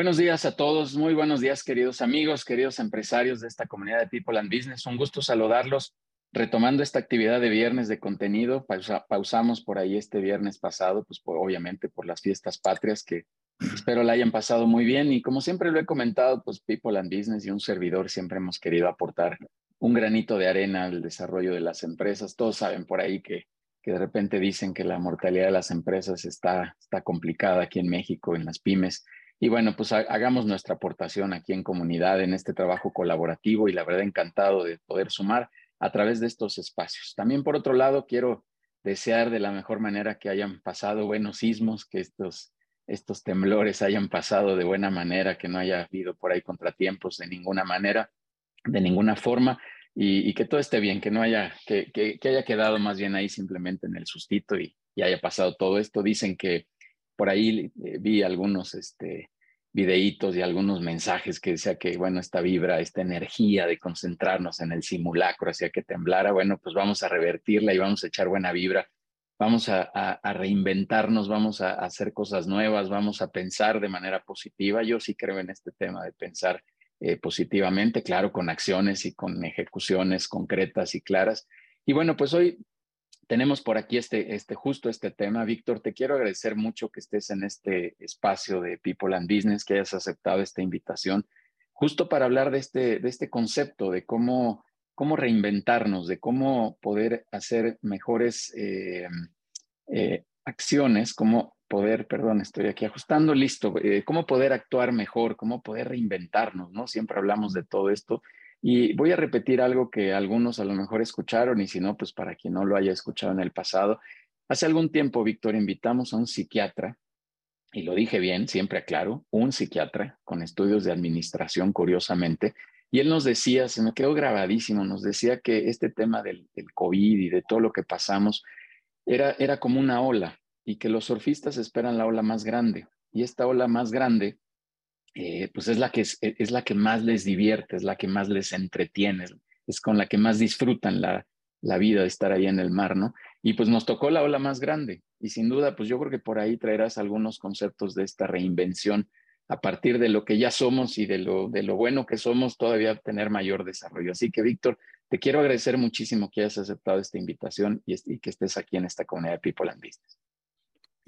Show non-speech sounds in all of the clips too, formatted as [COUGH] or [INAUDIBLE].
Buenos días a todos, muy buenos días queridos amigos, queridos empresarios de esta comunidad de People and Business. Un gusto saludarlos. Retomando esta actividad de viernes de contenido, pausamos por ahí este viernes pasado, pues obviamente por las fiestas patrias que espero la hayan pasado muy bien y como siempre lo he comentado, pues People and Business y un servidor siempre hemos querido aportar un granito de arena al desarrollo de las empresas. Todos saben por ahí que, que de repente dicen que la mortalidad de las empresas está, está complicada aquí en México, en las pymes. Y bueno, pues hagamos nuestra aportación aquí en comunidad, en este trabajo colaborativo y la verdad encantado de poder sumar a través de estos espacios. También por otro lado, quiero desear de la mejor manera que hayan pasado buenos sismos, que estos, estos temblores hayan pasado de buena manera, que no haya habido por ahí contratiempos de ninguna manera, de ninguna forma, y, que todo esté bien, que no haya, que, que, haya quedado más bien ahí simplemente en el sustito y, y haya pasado todo esto. Dicen que por ahí eh, vi algunos este, videitos y algunos mensajes que decía que, bueno, esta vibra, esta energía de concentrarnos en el simulacro hacía que temblara, bueno, pues vamos a revertirla y vamos a echar buena vibra, vamos a, reinventarnos, vamos a, hacer cosas nuevas, vamos a pensar de manera positiva. Yo sí creo en este tema de pensar eh, positivamente, claro, con acciones y con ejecuciones concretas y claras. Y bueno, pues hoy tenemos por aquí este, este, justo este tema. Víctor, te quiero agradecer mucho que estés en este espacio de People and Business, que hayas aceptado esta invitación, justo para hablar de este, de este concepto, de cómo, cómo reinventarnos, de cómo poder hacer mejores eh, eh, acciones, cómo poder, perdón, estoy aquí ajustando, listo, eh, cómo poder actuar mejor, cómo poder reinventarnos, ¿no? Siempre hablamos de todo esto y voy a repetir algo que algunos a lo mejor escucharon y si no, pues para quien no lo haya escuchado en el pasado. Hace algún tiempo, Víctor, invitamos a un psiquiatra, y lo dije bien, siempre aclaro, un psiquiatra con estudios de administración, curiosamente, y él nos decía, se me quedó grabadísimo, nos decía que este tema del, COVID y de todo lo que pasamos era, era como una ola y que los surfistas esperan la ola más grande. Y esta ola más grande eh, pues es la, que e, es, la que más les divierte, es la que más les entretiene, es con la que más disfrutan la, la vida de estar ahí en el mar, ¿no? Y pues nos tocó la ola más grande y sin duda, pues yo creo que por ahí traerás algunos conceptos de esta reinvención a partir de lo que ya somos y de lo, de lo bueno que somos, todavía tener mayor desarrollo. Así que, Víctor, te quiero agradecer muchísimo que hayas aceptado esta invitación y, y que estés aquí en esta comunidad de People and Business.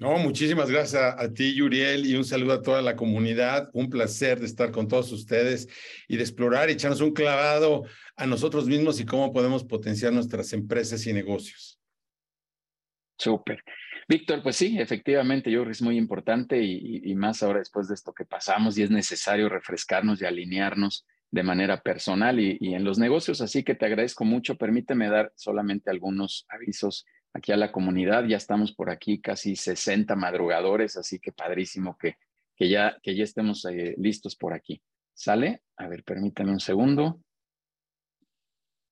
No, muchísimas gracias a, ti, Yuriel, y un saludo a toda la comunidad. Un placer de estar con todos ustedes y de explorar y echarnos un clavado a nosotros mismos y cómo podemos potenciar nuestras empresas y negocios. Súper. Víctor, pues sí, efectivamente, yo creo que es muy importante y, más ahora después de esto que pasamos y es necesario refrescarnos y alinearnos de manera personal y, y en los negocios. Así que te agradezco mucho. Permíteme dar solamente algunos avisos aquí a la comunidad. Ya estamos por aquí casi 60 madrugadores, así que padrísimo que, que, ya, que ya estemos eh, listos por aquí. ¿Sale? A ver, permítame un segundo.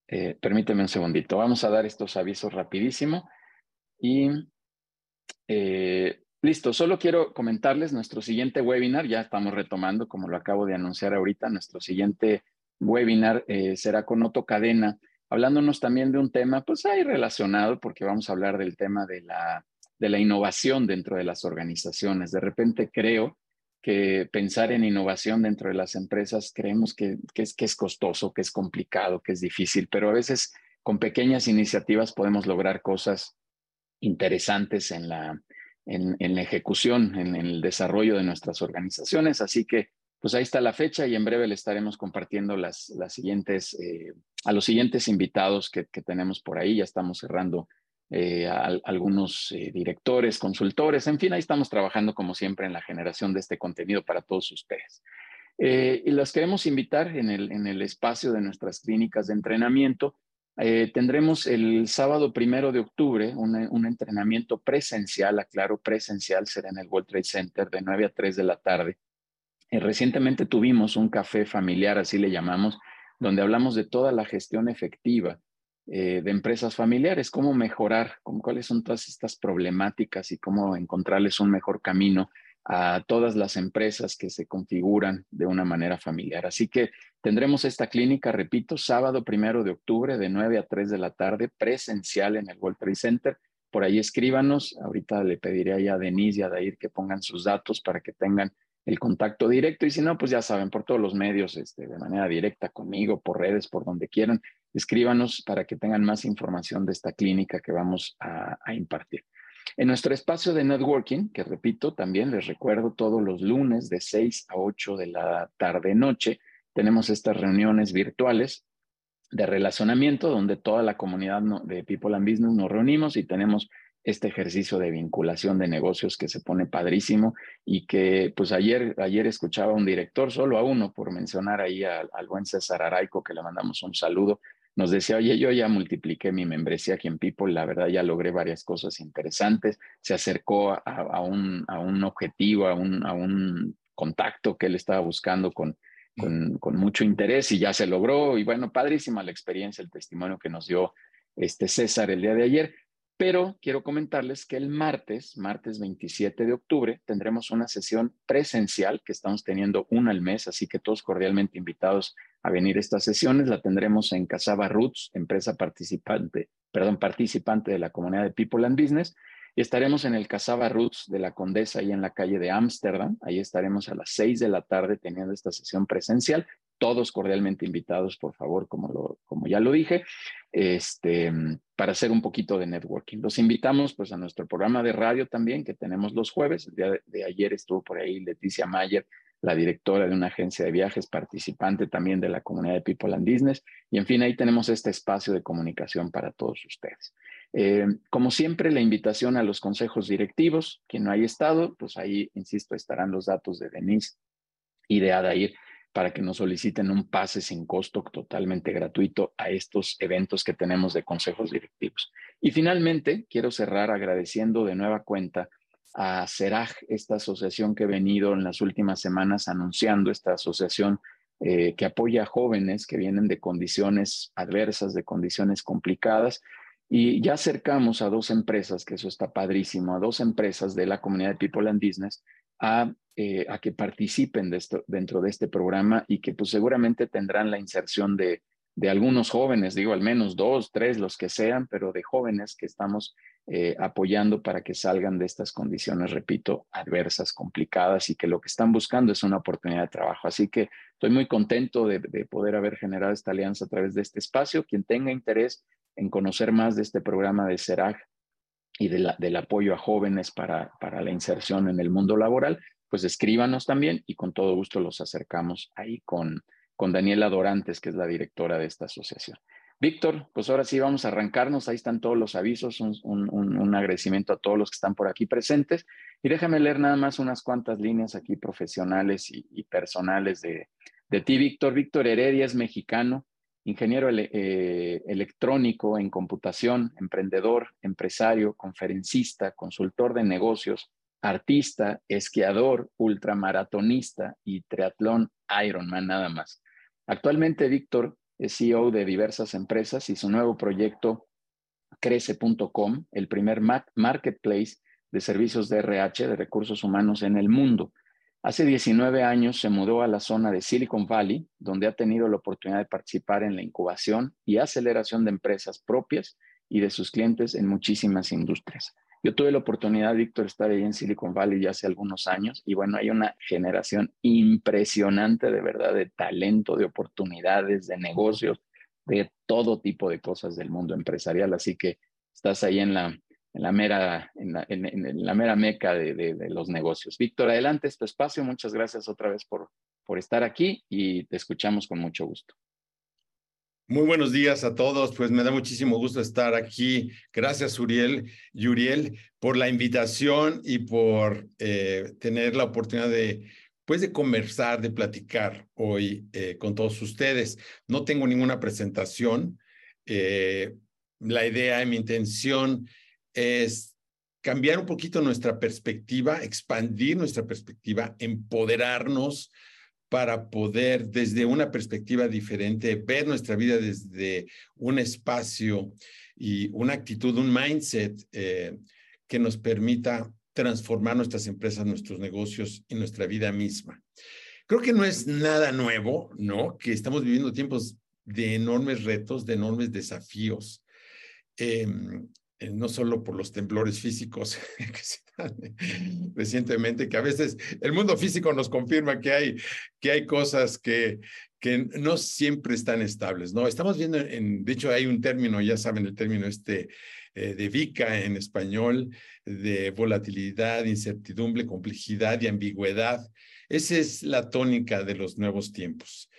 Eh, permíteme un segundito. Vamos a dar estos avisos rapidísimo. Y eh, listo, solo quiero comentarles nuestro siguiente webinar. Ya estamos retomando, como lo acabo de anunciar ahorita, nuestro siguiente webinar será con Otto Cadena hablándonos también de un tema, pues ahí relacionado, porque vamos a hablar del tema de la, de la innovación dentro de las organizaciones. De repente creo que pensar en innovación dentro de las empresas creemos que, es, que es costoso, que es complicado, que es difícil, pero a veces con pequeñas iniciativas podemos lograr cosas interesantes en la, en, la ejecución, en, el desarrollo de nuestras organizaciones. Así que pues ahí está la fecha y en breve le estaremos compartiendo las, las siguientes, eh, a los siguientes invitados que, tenemos por ahí. Ya estamos cerrando eh, a, algunos eh, directores, consultores, en fin, ahí estamos trabajando como siempre en la generación de este contenido para todos ustedes. y los queremos invitar en el, en el espacio de nuestras clínicas de entrenamiento. tendremos el sábado primero de octubre un, un entrenamiento presencial, aclaro, presencial, será en el World Trade Center de 9 a 3 de la tarde eh, recientemente tuvimos un café familiar, así le llamamos, donde hablamos de toda la gestión efectiva eh, de empresas familiares, cómo mejorar, cuáles son todas estas problemáticas y cómo encontrarles un mejor camino a todas las empresas que se configuran de una manera familiar. Así que tendremos esta clínica, repito, sábado primero de octubre de 9 a 3 de la tarde, presencial en el World Trade Center. Por ahí escríbanos. Ahorita le pediré a Denise y a Dair que pongan sus datos para que tengan el contacto directo y si no, pues ya saben, por todos los medios, este, de manera directa conmigo, por redes, por donde quieran, escríbanos para que tengan más información de esta clínica que vamos a, a impartir. En nuestro espacio de networking, que repito, también les recuerdo todos los lunes de 6 a 8 de la tarde-noche, tenemos estas reuniones virtuales de relacionamiento donde toda la comunidad de People and Business nos reunimos y tenemos este ejercicio de vinculación de negocios que se pone padrísimo y que pues ayer, ayer escuchaba un director, solo a uno por mencionar ahí al, buen César Araico, que le mandamos un saludo, nos decía, oye, yo ya multipliqué mi membresía aquí en People, la verdad ya logré varias cosas interesantes, se acercó a, un, a un, objetivo, a un, a un contacto que él estaba buscando con, con, con, mucho interés y ya se logró. Y bueno, padrísima la experiencia, el testimonio que nos dio este César el día de ayer. Pero quiero comentarles que el martes, martes 27 de octubre, tendremos una sesión presencial que estamos teniendo una al mes, así que todos cordialmente invitados a venir a estas sesiones. La tendremos en Casaba Roots, empresa participante, perdón, participante de la comunidad de People and Business. Y estaremos en el Casaba Roots de la Condesa, ahí en la calle de Ámsterdam. Ahí estaremos a las seis de la tarde teniendo esta sesión presencial. Todos cordialmente invitados, por favor, como, ya lo dije, este, para hacer un poquito de networking. Los invitamos pues a nuestro programa de radio también, que tenemos los jueves. El día de, ayer estuvo por ahí Leticia Mayer, la directora de una agencia de viajes, participante también de la comunidad de People and Business. Y en fin, ahí tenemos este espacio de comunicación para todos ustedes. Eh, como siempre, la invitación a los consejos directivos, quien no haya estado, pues ahí, insisto, estarán los datos de Denise y de Adair para que nos soliciten un pase sin costo totalmente gratuito a estos eventos que tenemos de consejos directivos. Y finalmente, quiero cerrar agradeciendo de nueva cuenta a CERAG, esta asociación que he venido en las últimas semanas anunciando, esta asociación eh, que apoya a jóvenes que vienen de condiciones adversas, de condiciones complicadas, y ya acercamos a dos empresas, que eso está padrísimo, a dos empresas de la comunidad de People and Business a, eh, a que participen dentro de este programa y que pues seguramente tendrán la inserción de, de algunos jóvenes, digo al menos dos, tres, los que sean, pero de jóvenes que estamos eh, apoyando para que salgan de estas condiciones, repito, adversas, complicadas y que lo que están buscando es una oportunidad de trabajo. Así que estoy muy contento de, de poder haber generado esta alianza a través de este espacio. Quien tenga interés en conocer más de este programa de CERAG y del apoyo a jóvenes para, para la inserción en el mundo laboral, pues escríbanos también y con todo gusto los acercamos ahí con, con Daniela Dorantes, que es la directora de esta asociación. Víctor, pues ahora sí vamos a arrancarnos, ahí están todos los avisos, un, un, agradecimiento a todos los que están por aquí presentes y déjame leer nada más unas cuantas líneas aquí profesionales y, y personales de, de ti, Víctor. Víctor Heredia es mexicano, ingeniero eh, electrónico en computación, emprendedor, empresario, conferencista, consultor de negocios, artista, esquiador, ultramaratonista y triatlón Ironman nada más. Actualmente Víctor es CEO de diversas empresas y su nuevo proyecto crece.com, el primer marketplace de servicios de RH, de recursos humanos en el mundo, Hace 19 años se mudó a la zona de Silicon Valley, donde ha tenido la oportunidad de participar en la incubación y aceleración de empresas propias y de sus clientes en muchísimas industrias. Yo tuve la oportunidad, Víctor, de estar ahí en Silicon Valley ya hace algunos años y bueno, hay una generación impresionante de verdad de talento, de oportunidades, de negocios, de todo tipo de cosas del mundo empresarial. Así que estás ahí en la, en la mera, en la, en, la mera meca de, de, los negocios. Víctor, adelante es tu espacio. Muchas gracias otra vez por, por estar aquí y te escuchamos con mucho gusto. Muy buenos días a todos, pues me da muchísimo gusto estar aquí. Gracias, Uriel y Uriel, por la invitación y por eh, tener la oportunidad de, pues, de conversar, de platicar hoy eh, con todos ustedes. No tengo ninguna presentación. Eh, la idea y mi intención es cambiar un poquito nuestra perspectiva, expandir nuestra perspectiva, empoderarnos para poder desde una perspectiva diferente ver nuestra vida desde un espacio y una actitud, un mindset eh, que nos permita transformar nuestras empresas, nuestros negocios y nuestra vida misma. Creo que no es nada nuevo, ¿no? Que estamos viviendo tiempos de enormes retos, de enormes desafíos. Em, eh, no solo por los temblores físicos [LAUGHS] que se dan recientemente, que a veces el mundo físico nos confirma que hay, que hay cosas que, que no siempre están estables, ¿no? Estamos viendo, en, de hecho hay un término, ya saben el término este eh, de VICA en español, de volatilidad, incertidumbre, complejidad y ambigüedad. Esa es la tónica de los nuevos tiempos.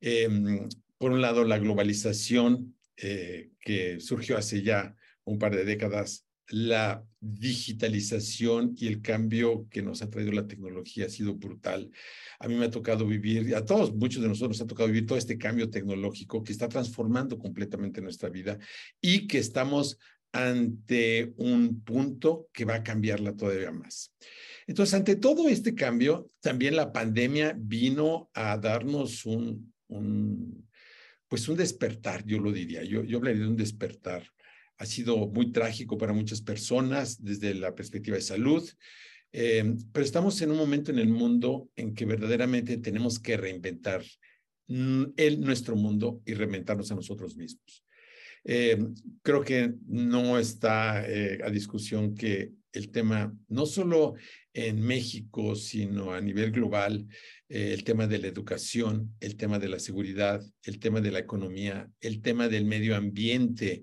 Em, por un lado, la globalización eh, que surgió hace ya un par de décadas, la digitalización y el cambio que nos ha traído la tecnología ha sido brutal. A mí me ha tocado vivir, a todos, muchos de nosotros nos ha tocado vivir todo este cambio tecnológico que está transformando completamente nuestra vida y que estamos ante un punto que va a cambiarla todavía más. Entonces, ante todo este cambio, también la pandemia vino a darnos un, un pues un despertar, yo lo diría. Yo, yo hablaría de un despertar ha sido muy trágico para muchas personas desde la perspectiva de salud, eh, pero estamos en un momento en el mundo en que verdaderamente tenemos que reinventar el, nuestro mundo y reinventarnos a nosotros mismos. Eh, creo que no está eh, a discusión que el tema, no solo en México, sino a nivel global, el tema de la educación, el tema de la seguridad, el tema de la economía, el tema del medio ambiente,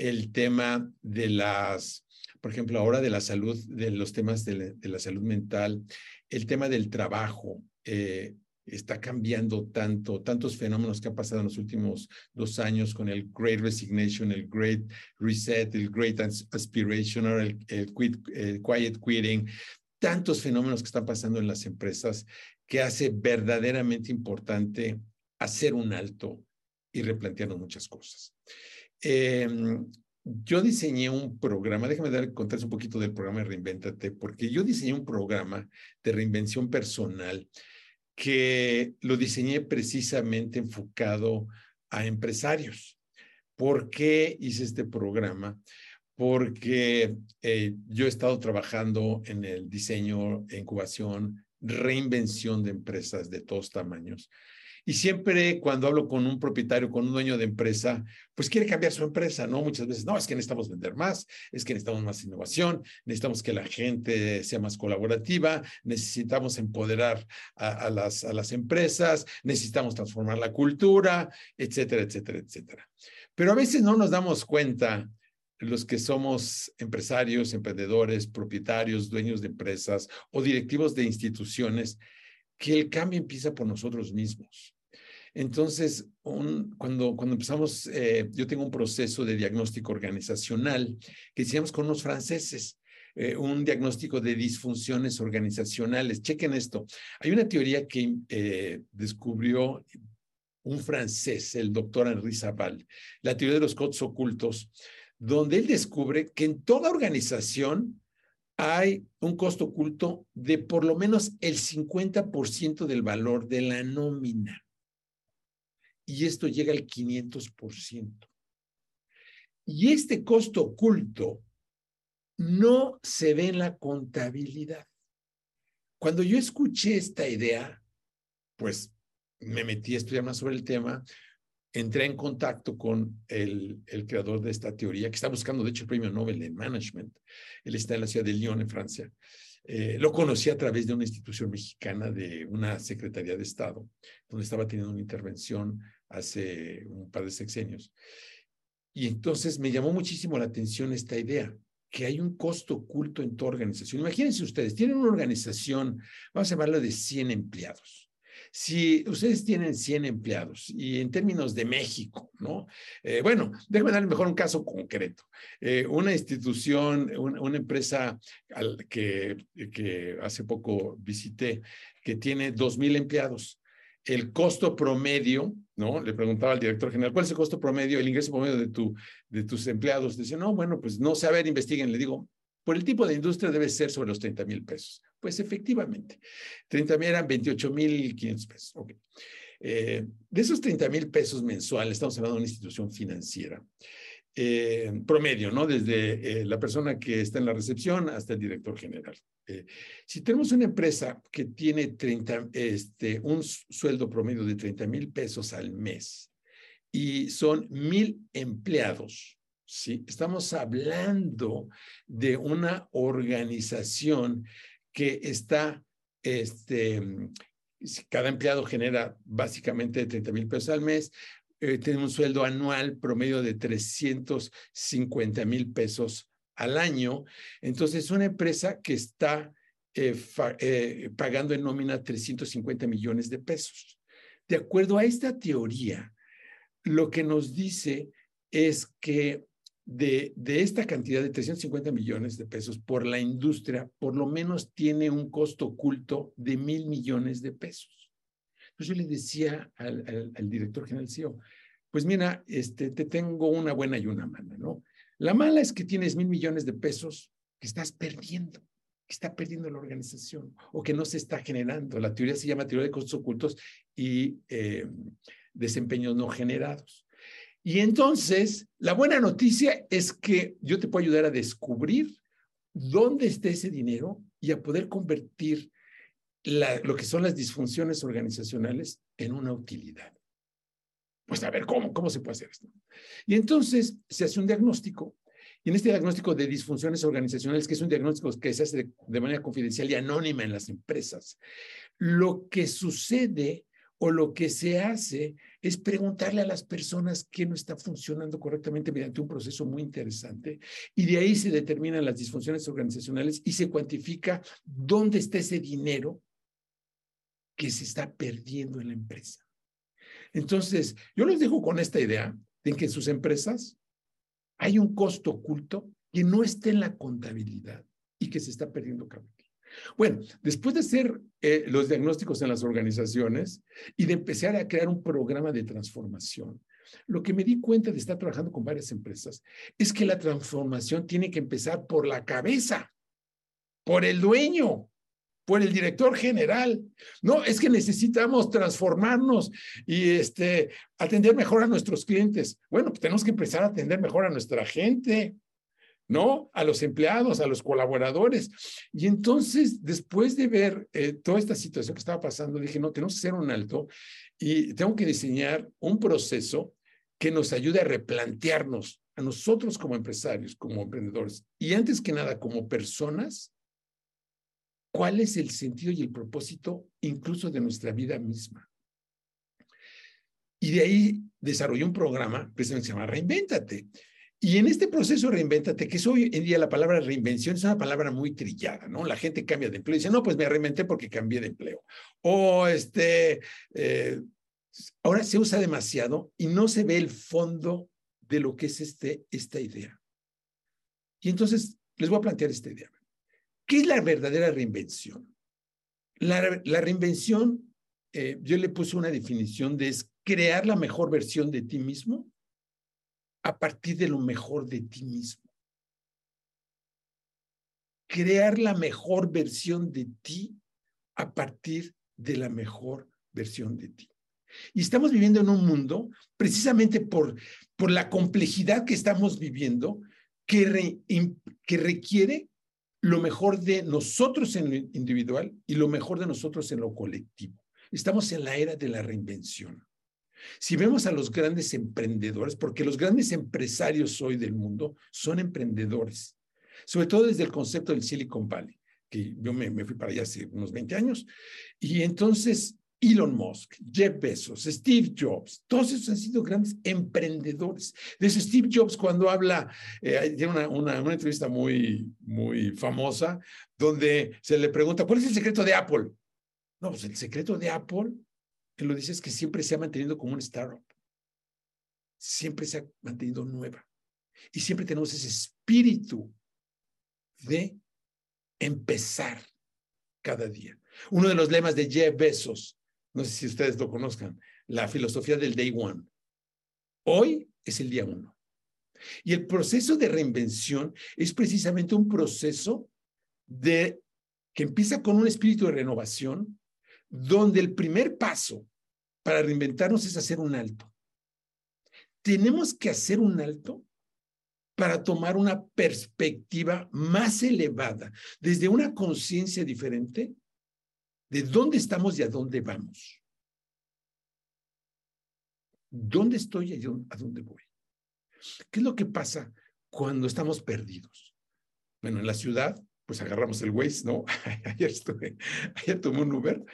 el tema de las, por ejemplo, ahora de la salud, de los temas de la, salud mental, el tema del trabajo, eh, está cambiando tanto, tantos fenómenos que han pasado en los últimos dos años con el Great Resignation, el Great Reset, el Great Aspiration, el, el, el Quiet Quitting, tantos fenómenos que están pasando en las empresas que hace verdaderamente importante hacer un alto y replantearnos muchas cosas. Em, yo diseñé un programa, déjame dar, contarles un poquito del programa de Reinventate, porque yo diseñé un programa de reinvención personal que lo diseñé precisamente enfocado a empresarios. ¿Por qué hice este programa? Porque eh, yo he estado trabajando en el diseño, incubación, reinvención de empresas de todos tamaños. Y siempre cuando hablo con un propietario, con un dueño de empresa, pues quiere cambiar su empresa, ¿no? Muchas veces, no, es que necesitamos vender más, es que necesitamos más innovación, necesitamos que la gente sea más colaborativa, necesitamos empoderar a, las, a las empresas, necesitamos transformar la cultura, etcétera, etcétera, etcétera. Pero a veces no nos damos cuenta los que somos empresarios, emprendedores, propietarios, dueños de empresas o directivos de instituciones, que el cambio empieza por nosotros mismos. Entonces, cuando, cuando empezamos, eh, yo tengo un proceso de diagnóstico organizacional que hicimos con unos franceses, eh, un diagnóstico de disfunciones organizacionales. Chequen esto. Hay una teoría que eh, descubrió un francés, el doctor Henri Saval, la teoría de los codes ocultos, donde él descubre que en toda organización hay un costo oculto de por lo menos el 50% del valor de la nómina. Y esto llega al 500%. Y este costo oculto no se ve en la contabilidad. Cuando yo escuché esta idea, pues me metí a estudiar más sobre el tema, entré en contacto con el, creador de esta teoría, que está buscando, de hecho, el premio Nobel en Management. Él está en la ciudad de Lyon, en Francia. Eh, lo conocí a través de una institución mexicana, de una Secretaría de Estado, donde estaba teniendo una intervención hace un par de sexenios. Y entonces me llamó muchísimo la atención esta idea, que hay un costo oculto en tu organización. Imagínense ustedes, tienen una organización, vamos a llamarla de 100 empleados. Si ustedes tienen 100 empleados y en términos de México, ¿no? Eh, bueno, déjenme dar mejor un caso concreto. Eh, una institución, una, empresa que hace poco visité, que tiene 2,000 empleados. El costo promedio, ¿no? Le preguntaba al director general, ¿cuál es el costo promedio, el ingreso promedio de, tu, de tus empleados? Dice, no, bueno, pues no sé, a ver, investiguen. Le digo, por el tipo de industria debe ser sobre los 30 mil pesos. Pues efectivamente, 30 mil eran 28 mil 500 pesos. Eh, de esos 30 mil pesos mensuales, estamos hablando de una institución financiera, eh, promedio, ¿no? Desde eh, la persona que está en la recepción hasta el director general. si tenemos una empresa que tiene 30, este, un sueldo promedio de 30 mil pesos al mes y son mil empleados, ¿sí? Estamos hablando de una organización que está, este, cada empleado genera básicamente 30 mil pesos al mes, eh, tiene un sueldo anual promedio de 350 mil pesos al año. Entonces, es una empresa que está eh, eh, pagando en nómina 350 millones de pesos. De acuerdo a esta teoría, lo que nos dice es que de, de, esta cantidad de 350 millones de pesos por la industria, por lo menos tiene un costo oculto de mil millones de pesos. Entonces yo le decía al, al, director general CEO, pues mira, este, te tengo una buena y una mala, ¿no? La mala es que tienes mil millones de pesos que estás perdiendo, que está perdiendo la organización o que no se está generando. La teoría se llama teoría de costos ocultos y eh, desempeños no generados. Y entonces, la buena noticia es que yo te puedo ayudar a descubrir dónde está ese dinero y a poder convertir lo que son las disfunciones organizacionales en una utilidad. Pues a ver, ¿cómo, ¿cómo se puede hacer esto? Y entonces se hace un diagnóstico. Y en este diagnóstico de disfunciones organizacionales, que es un diagnóstico que se hace de manera confidencial y anónima en las empresas, lo que sucede o lo que se hace es preguntarle a las personas qué no está funcionando correctamente mediante un proceso muy interesante y de ahí se determinan las disfunciones organizacionales y se cuantifica dónde está ese dinero que se está perdiendo en la empresa. Entonces, yo les dejo con esta idea de que en sus empresas hay un costo oculto que no está en la contabilidad y que se está perdiendo cada bueno, después de hacer eh, los diagnósticos en las organizaciones y de empezar a crear un programa de transformación, lo que me di cuenta de estar trabajando con varias empresas es que la transformación tiene que empezar por la cabeza, por el dueño, por el director general. No, es que necesitamos transformarnos y este, atender mejor a nuestros clientes. Bueno, pues tenemos que empezar a atender mejor a nuestra gente. ¿No? A los empleados, a los colaboradores. Y entonces, después de ver eh, toda esta situación que estaba pasando, dije, no, tenemos que hacer un alto y tengo que diseñar un proceso que nos ayude a replantearnos a nosotros como empresarios, como emprendedores, y antes que nada como personas, cuál es el sentido y el propósito incluso de nuestra vida misma. Y de ahí desarrollé un programa que se llama Reinvéntate. Y en este proceso reinvéntate, que es hoy en día la palabra reinvención es una palabra muy trillada, ¿no? La gente cambia de empleo y dice, no, pues me reinventé porque cambié de empleo. O este, eh, ahora se usa demasiado y no se ve el fondo de lo que es este, esta idea. Y entonces les voy a plantear esta idea. ¿Qué es la verdadera reinvención? La, la reinvención, eh, yo le puse una definición de es crear la mejor versión de ti mismo a partir de lo mejor de ti mismo. Crear la mejor versión de ti a partir de la mejor versión de ti. Y estamos viviendo en un mundo, precisamente por, por la complejidad que estamos viviendo, que, que requiere lo mejor de nosotros en lo individual y lo mejor de nosotros en lo colectivo. Estamos en la era de la reinvención. Si vemos a los grandes emprendedores, porque los grandes empresarios hoy del mundo son emprendedores, sobre todo desde el concepto del Silicon Valley, que yo me, fui para allá hace unos 20 años, y entonces Elon Musk, Jeff Bezos, Steve Jobs, todos esos han sido grandes emprendedores. Desde Steve Jobs, cuando habla, eh, tiene una, una, una, entrevista muy, muy famosa, donde se le pregunta, ¿cuál es el secreto de Apple? No, pues el secreto de Apple lo dice es que siempre se ha mantenido como un startup. Siempre se ha mantenido nueva. Y siempre tenemos ese espíritu de empezar cada día. Uno de los lemas de Jeff Bezos, no sé si ustedes lo conozcan, la filosofía del day one. Hoy es el día uno. Y el proceso de reinvención es precisamente un proceso de que empieza con un espíritu de renovación, donde el primer paso para reinventarnos es hacer un alto. Tenemos que hacer un alto para tomar una perspectiva más elevada, desde una conciencia diferente de dónde estamos y a dónde vamos. ¿Dónde estoy y a dónde voy? ¿Qué es lo que pasa cuando estamos perdidos? Bueno, en la ciudad, pues agarramos el Waze, ¿no? [LAUGHS] ayer estuve, ayer tomé un Uber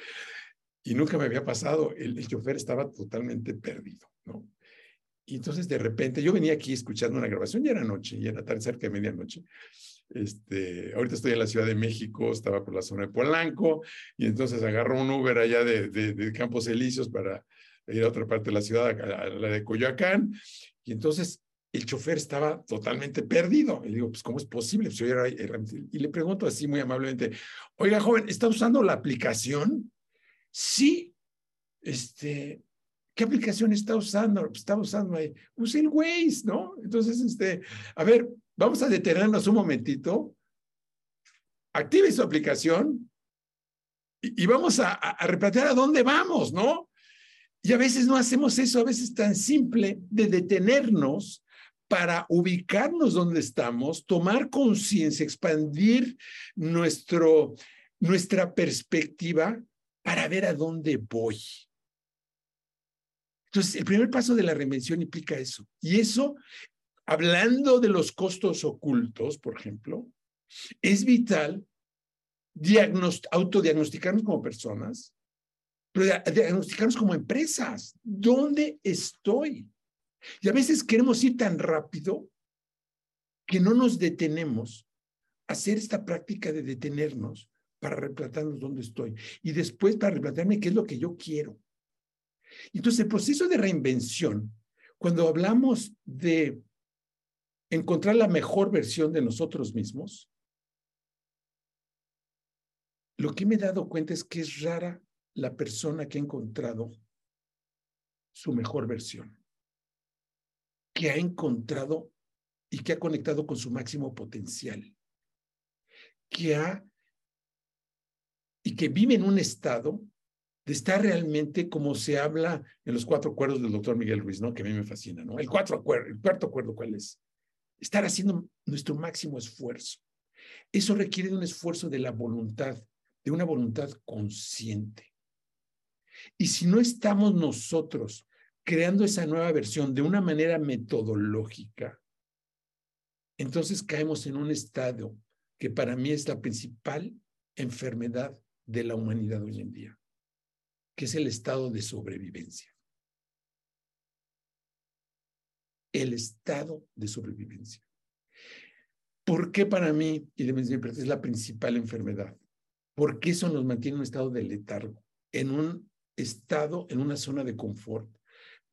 y nunca me había pasado, el, el chofer estaba totalmente perdido, ¿no? Y entonces de repente yo venía aquí escuchando una grabación, ya era noche, ya era tarde, cerca de medianoche. Este, ahorita estoy en la Ciudad de México, estaba por la zona de Polanco, y entonces agarro un Uber allá de, Campos Elíseos para ir a otra parte de la ciudad, a, la de Coyoacán, y entonces el chofer estaba totalmente perdido. Y le digo, pues, ¿cómo es posible? Pues, y le pregunto así muy amablemente, oiga, joven, ¿está usando la aplicación? Sí. Este, ¿Qué aplicación está usando? Está usando ahí. Use el Waze, ¿no? Entonces, este, a ver, vamos a detenernos un momentito. Active su aplicación y, vamos a, a, replantear a dónde vamos, ¿no? Y a veces no hacemos eso, a veces tan simple de detenernos para ubicarnos donde estamos, tomar conciencia, expandir nuestro, nuestra perspectiva para ver a dónde voy. Entonces, el primer paso de la reinvención implica eso. Y eso, hablando de los costos ocultos, por ejemplo, es vital autodiagnosticarnos como personas, pero diagnosticarnos como empresas. ¿Dónde estoy? Y a veces queremos ir tan rápido que no nos detenemos a hacer esta práctica de detenernos para replantarnos dónde estoy y después para replantearme qué es lo que yo quiero. Entonces, el proceso de reinvención, cuando hablamos de encontrar la mejor versión de nosotros mismos, lo que me he dado cuenta es que es rara la persona que ha encontrado su mejor versión, que ha encontrado y que ha conectado con su máximo potencial, que ha y que vive en un estado de estar realmente como se habla en los cuatro acuerdos del doctor Miguel Ruiz, ¿no? Que a mí me fascina, ¿no? El, cuatro acuerdo, el cuarto acuerdo, ¿cuál es? Estar haciendo nuestro máximo esfuerzo. Eso requiere de un esfuerzo de la voluntad, de una voluntad consciente. Y si no estamos nosotros creando esa nueva versión de una manera metodológica, entonces caemos en un estado que para mí es la principal enfermedad de la humanidad hoy en día que es el estado de sobrevivencia. El estado de sobrevivencia. ¿Por qué para mí, y de es la principal enfermedad? Porque eso nos mantiene en un estado de letargo, en un estado, en una zona de confort,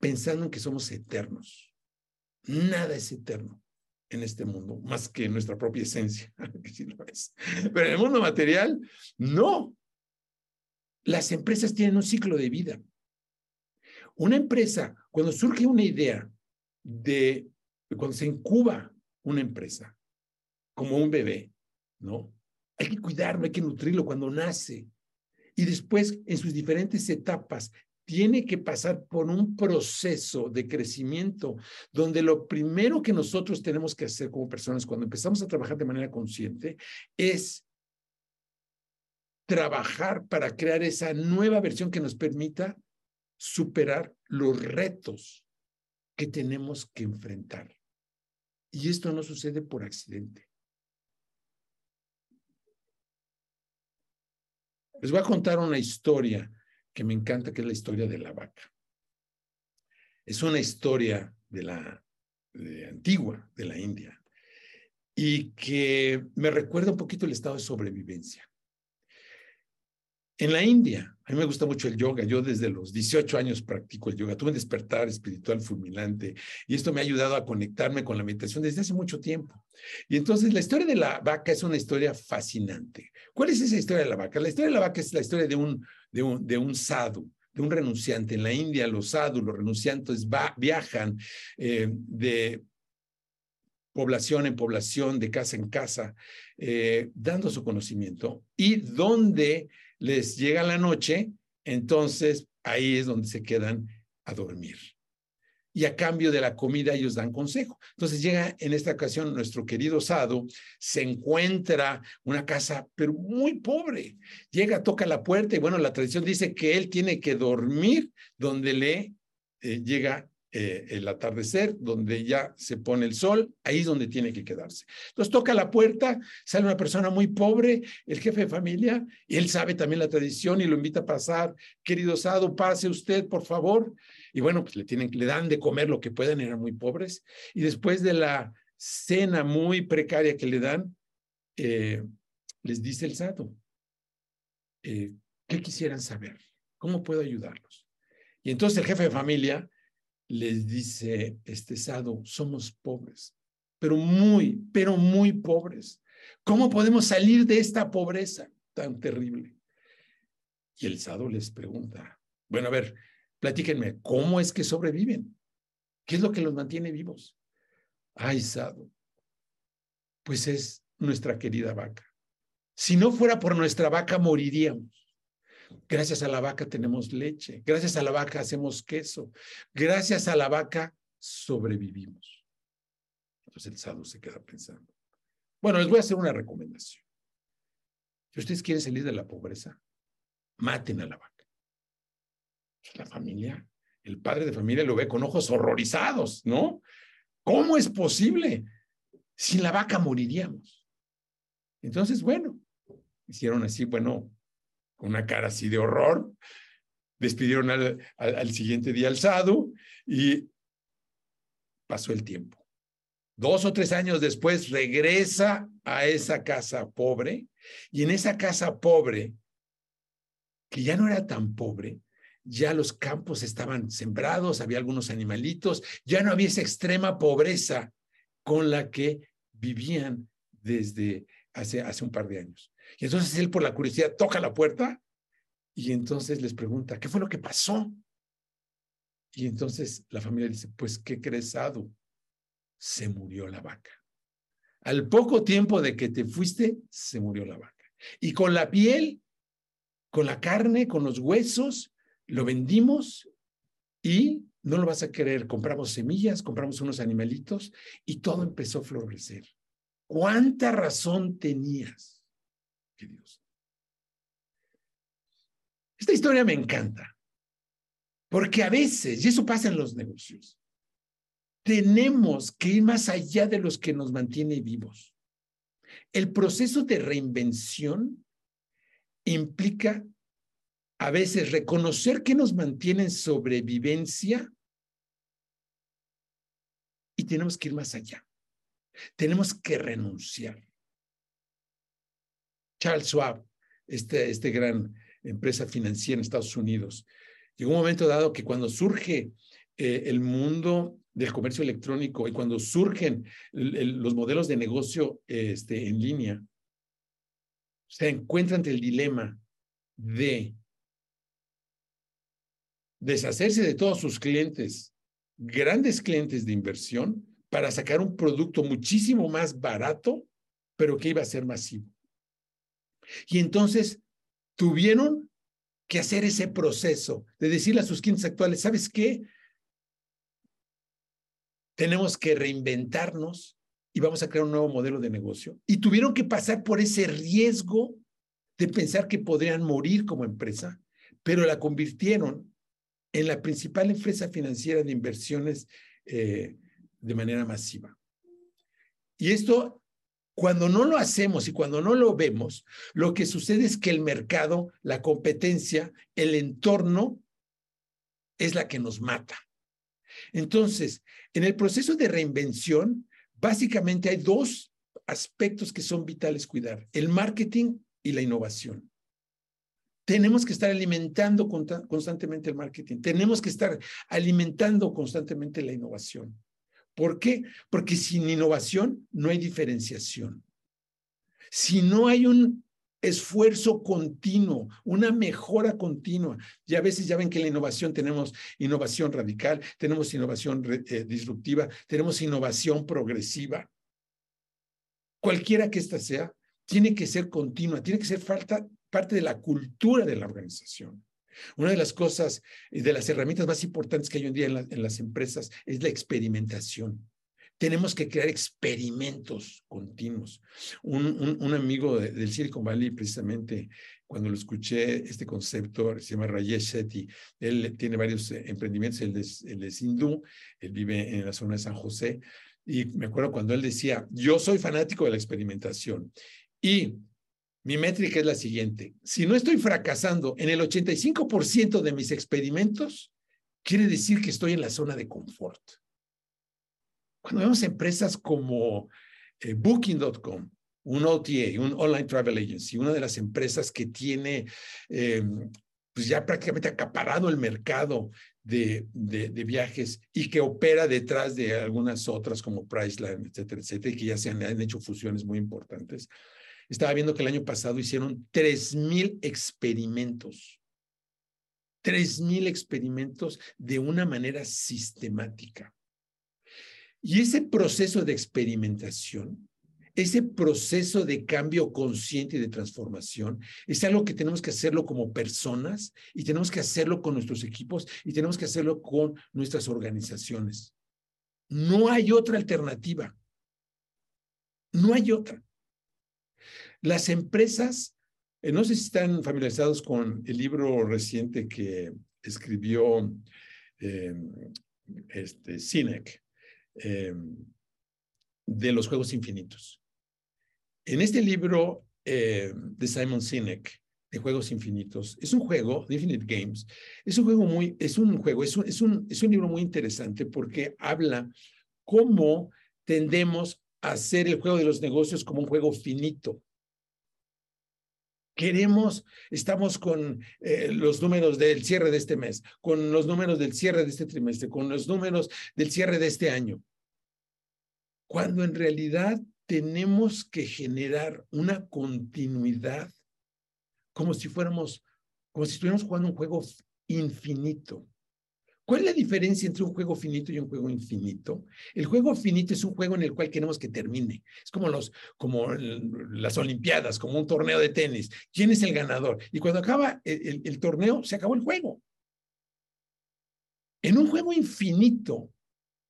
pensando en que somos eternos. Nada es eterno en este mundo, más que nuestra propia esencia, [LAUGHS] Pero en el mundo material, no. Las empresas tienen un ciclo de vida. Una empresa, cuando surge una idea de, cuando se incuba una empresa, como un bebé, ¿no? Hay que cuidarlo, hay que nutrirlo cuando nace. Y después, en sus diferentes etapas, tiene que pasar por un proceso de crecimiento donde lo primero que nosotros tenemos que hacer como personas cuando empezamos a trabajar de manera consciente es trabajar para crear esa nueva versión que nos permita superar los retos que tenemos que enfrentar. Y esto no sucede por accidente. Les voy a contar una historia que me encanta, que es la historia de la vaca. Es una historia de la antigua, de la India, y que me recuerda un poquito el estado de sobrevivencia. En la India, a mí me gusta mucho el yoga. Yo desde los 18 años practico el yoga. Tuve un despertar espiritual fulminante y esto me ha ayudado a conectarme con la meditación desde hace mucho tiempo. Y entonces la historia de la vaca es una historia fascinante. ¿Cuál es esa historia de la vaca? La historia de la vaca es la historia de un, de un, de un sadhu, de un renunciante. En la India los sadhus, los renunciantes viajan eh, de población en población, de casa en casa, eh, dando su conocimiento y donde les llega la noche, entonces ahí es donde se quedan a dormir. Y a cambio de la comida ellos dan consejo. Entonces llega en esta ocasión nuestro querido Sado, se encuentra una casa, pero muy pobre. Llega, toca la puerta y bueno, la tradición dice que él tiene que dormir donde le eh, llega eh, el atardecer, donde ya se pone el sol, ahí es donde tiene que quedarse. Entonces toca la puerta, sale una persona muy pobre, el jefe de familia, y él sabe también la tradición y lo invita a pasar. Querido Sado, pase usted, por favor. Y bueno, pues le, tienen, le dan de comer lo que puedan, eran muy pobres. Y después de la cena muy precaria que le dan, eh, les dice el Sado, eh, ¿qué quisieran saber? ¿Cómo puedo ayudarlos? Y entonces el jefe de familia les dice este Sado, somos pobres, pero muy, pero muy pobres. ¿Cómo podemos salir de esta pobreza tan terrible? Y el Sado les pregunta, bueno, a ver, platíquenme, ¿cómo es que sobreviven? ¿Qué es lo que los mantiene vivos? Ay, Sado, pues es nuestra querida vaca. Si no fuera por nuestra vaca, moriríamos. Gracias a la vaca tenemos leche. Gracias a la vaca hacemos queso. Gracias a la vaca sobrevivimos. Entonces el sadhu se queda pensando. Bueno, les voy a hacer una recomendación. Si ustedes quieren salir de la pobreza, maten a la vaca. La familia, el padre de familia lo ve con ojos horrorizados, ¿no? ¿Cómo es posible? Sin la vaca moriríamos. Entonces, bueno, hicieron así, bueno, una cara así de horror. Despidieron al, siguiente día al Sadu y pasó el tiempo. Dos o tres años después regresa a esa casa pobre y en esa casa pobre, que ya no era tan pobre, ya los campos estaban sembrados, había algunos animalitos, ya no había esa extrema pobreza con la que vivían desde hace, hace un par de años. Y entonces él por la curiosidad toca la puerta y entonces les pregunta, ¿qué fue lo que pasó? Y entonces la familia dice, pues, ¿qué crees, Adu? Se murió la vaca. Al poco tiempo de que te fuiste, se murió la vaca. Y con la piel, con la carne, con los huesos, lo vendimos y no lo vas a querer. Compramos semillas, compramos unos animalitos y todo empezó a florecer. ¿Cuánta razón tenías? Dios. Esta historia me encanta, porque a veces, y eso pasa en los negocios, tenemos que ir más allá de los que nos mantiene vivos. El proceso de reinvención implica a veces reconocer que nos mantiene en sobrevivencia y tenemos que ir más allá. Tenemos que renunciar. Charles Schwab, este, este gran empresa financiera en Estados Unidos, llegó un momento dado que cuando surge eh, el mundo del comercio electrónico y cuando surgen los modelos de negocio este, en línea, se encuentran ante el dilema de deshacerse de todos sus clientes, grandes clientes de inversión, para sacar un producto muchísimo más barato, pero que iba a ser masivo. Y entonces tuvieron que hacer ese proceso de decirle a sus clientes actuales, ¿sabes qué? Tenemos que reinventarnos y vamos a crear un nuevo modelo de negocio. Y tuvieron que pasar por ese riesgo de pensar que podrían morir como empresa, pero la convirtieron en la principal empresa financiera de inversiones eh, de manera masiva. Y esto cuando no lo hacemos y cuando no lo vemos, lo que sucede es que el mercado, la competencia, el entorno es la que nos mata. Entonces, en el proceso de reinvención, básicamente hay dos aspectos que son vitales cuidar, el marketing y la innovación. Tenemos que estar alimentando constantemente el marketing, tenemos que estar alimentando constantemente la innovación. ¿Por qué? Porque sin innovación no hay diferenciación. Si no hay un esfuerzo continuo, una mejora continua. Y a veces ya ven que en la innovación tenemos innovación radical, tenemos innovación eh, disruptiva, tenemos innovación progresiva. Cualquiera que ésta sea, tiene que ser continua, tiene que ser falta, parte de la cultura de la organización. Una de las cosas, eh, de las herramientas más importantes que hay hoy en día en, las empresas es la experimentación. Tenemos que crear experimentos continuos. Un, amigo del Silicon Valley, precisamente, cuando lo escuché, este concepto, se llama Rajesh Shetty. Él tiene varios eh, emprendimientos, él es, él es hindú, él vive en la zona de San José. Y me acuerdo cuando él decía, yo soy fanático de la experimentación. Y mi métrica es la siguiente. Si no estoy fracasando en el 85% de mis experimentos, quiere decir que estoy en la zona de confort. Cuando vemos empresas como eh, Booking.com, un OTA, un Online Travel Agency, una de las empresas que tiene eh, ya prácticamente acaparado el mercado de, de, de, viajes y que opera detrás de algunas otras como Priceline, etcétera, etcétera, y que ya se han, han hecho fusiones muy importantes. Estaba viendo que el año pasado hicieron 3.000 experimentos. 3.000 experimentos de una manera sistemática. Y ese proceso de experimentación ese proceso de cambio consciente y de transformación es algo que tenemos que hacerlo como personas y tenemos que hacerlo con nuestros equipos y tenemos que hacerlo con nuestras organizaciones. No hay otra alternativa. No hay otra. Las empresas, eh, no sé si están familiarizados con el libro reciente que escribió eh, este, Sinek eh, de los Juegos Infinitos. En este libro eh, de Simon Sinek, de Juegos Infinitos, es un juego, Infinite Games, es un juego muy, es un juego, es un, es un, es un libro muy interesante porque habla cómo tendemos a hacer el juego de los negocios como un juego finito. Queremos, estamos con eh, los números del cierre de este mes, con los números del cierre de este trimestre, con los números del cierre de este año. Cuando en realidad tenemos que generar una continuidad como si fuéramos, como si estuviéramos jugando un juego infinito. ¿Cuál es la diferencia entre un juego finito y un juego infinito? El juego finito es un juego en el cual queremos que termine. Es como, los, como las Olimpiadas, como un torneo de tenis. ¿Quién es el ganador? Y cuando acaba el, torneo, se acabó el juego. En un juego infinito,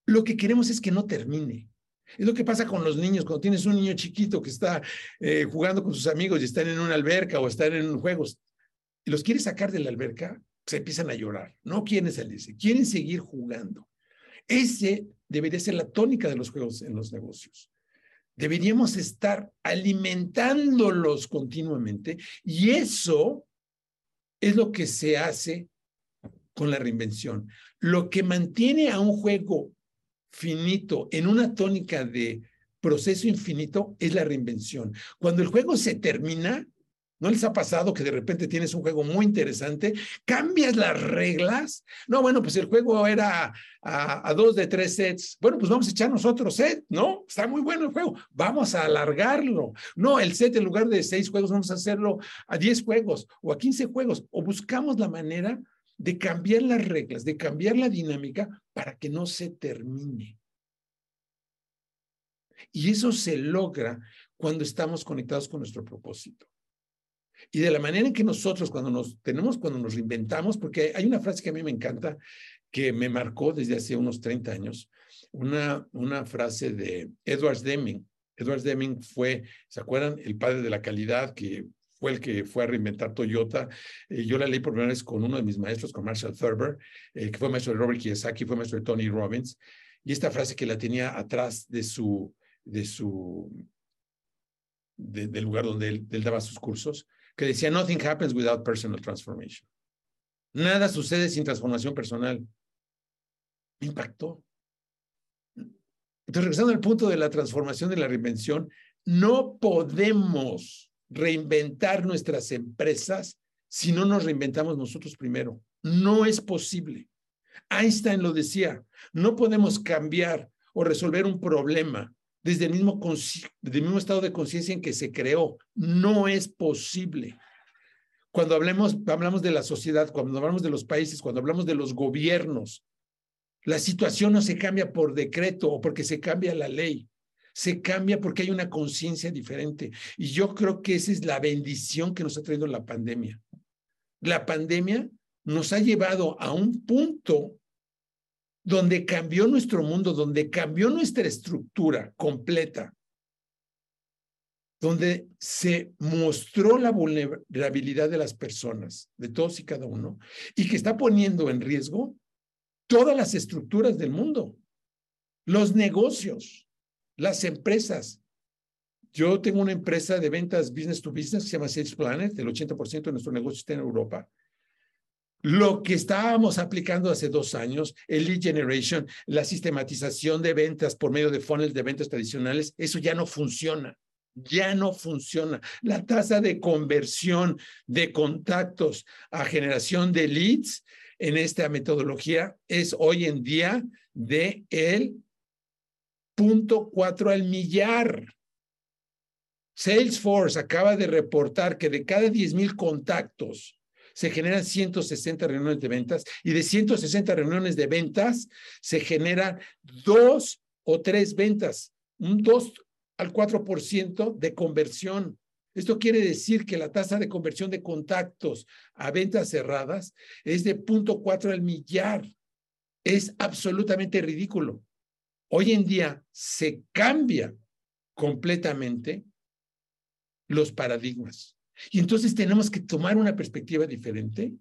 lo que queremos es que no termine. Es lo que pasa con los niños, cuando tienes un niño chiquito que está eh, jugando con sus amigos y están en una alberca o están en juegos y los quieres sacar de la alberca, se empiezan a llorar. No quieren salirse, quieren seguir jugando. Ese debería ser la tónica de los juegos en los negocios. Deberíamos estar alimentándolos continuamente y eso es lo que se hace con la reinvención. Lo que mantiene a un juego finito, en una tónica de proceso infinito, es la reinvención. Cuando el juego se termina, ¿No les ha pasado que de repente tienes un juego muy interesante, cambias las reglas? No, bueno, pues el juego era a, dos de tres sets. Bueno, pues vamos a echarnos otro set, ¿no? Está muy bueno el juego. Vamos a alargarlo. No, el set en lugar de seis juegos, vamos a hacerlo a diez juegos o a quince juegos. O buscamos la manera de cambiar las reglas, de cambiar la dinámica para que no se termine. Y eso se logra cuando estamos conectados con nuestro propósito. Y de la manera en que nosotros cuando nos tenemos, cuando nos reinventamos, porque hay una frase que a mí me encanta, que me marcó desde hace unos 30 años, una, una frase de Edward Deming. Edward Deming fue, ¿se acuerdan? El padre de la calidad que fue el que fue a reinventar Toyota. Eh, yo la leí por primera vez con uno de mis maestros, con Marshall Thurber, eh, que fue maestro de Robert Kiyosaki, fue maestro de Tony Robbins. Y esta frase que la tenía atrás de su, de su, del lugar donde él, él daba sus cursos, que decía, nothing happens without personal transformation. Nada sucede sin transformación personal. Me impactó. Entonces, regresando al punto de la transformación de la reinvención, no podemos reinventar nuestras empresas si no nos reinventamos nosotros primero. No es posible. Einstein lo decía, no podemos cambiar o resolver un problema desde el mismo, estado de conciencia en que se creó. No es posible. Cuando hablemos, hablamos de la sociedad, cuando hablamos de los países, cuando hablamos de los gobiernos, la situación no se cambia por decreto o porque se cambia la ley se cambia porque hay una conciencia diferente. Y yo creo que esa es la bendición que nos ha traído la pandemia. La pandemia nos ha llevado a un punto donde cambió nuestro mundo, donde cambió nuestra estructura completa. donde se mostró la vulnerabilidad de las personas, de todos y cada uno, y que está poniendo en riesgo todas las estructuras del mundo, los negocios, las empresas. Yo tengo una empresa de ventas business to business que se llama Sales Planet, el 80% de nuestro negocio está en Europa. Lo que estábamos aplicando hace dos años, el lead generation, la sistematización de ventas por medio de funnels de ventas tradicionales, eso ya no funciona ya no funciona. La tasa de conversión de contactos a generación de leads en esta metodología es hoy en día de el punto cuatro al millar. Salesforce acaba de reportar que de cada 10 mil contactos se generan 160 reuniones de ventas y de 160 reuniones de ventas se generan dos o tres ventas, un dos al 4% de conversión. Esto quiere decir que la tasa de conversión de contactos a ventas cerradas es de 0.4 al millar. Es absolutamente ridículo. Hoy en día se cambia completamente los paradigmas. Y entonces tenemos que tomar una perspectiva diferente,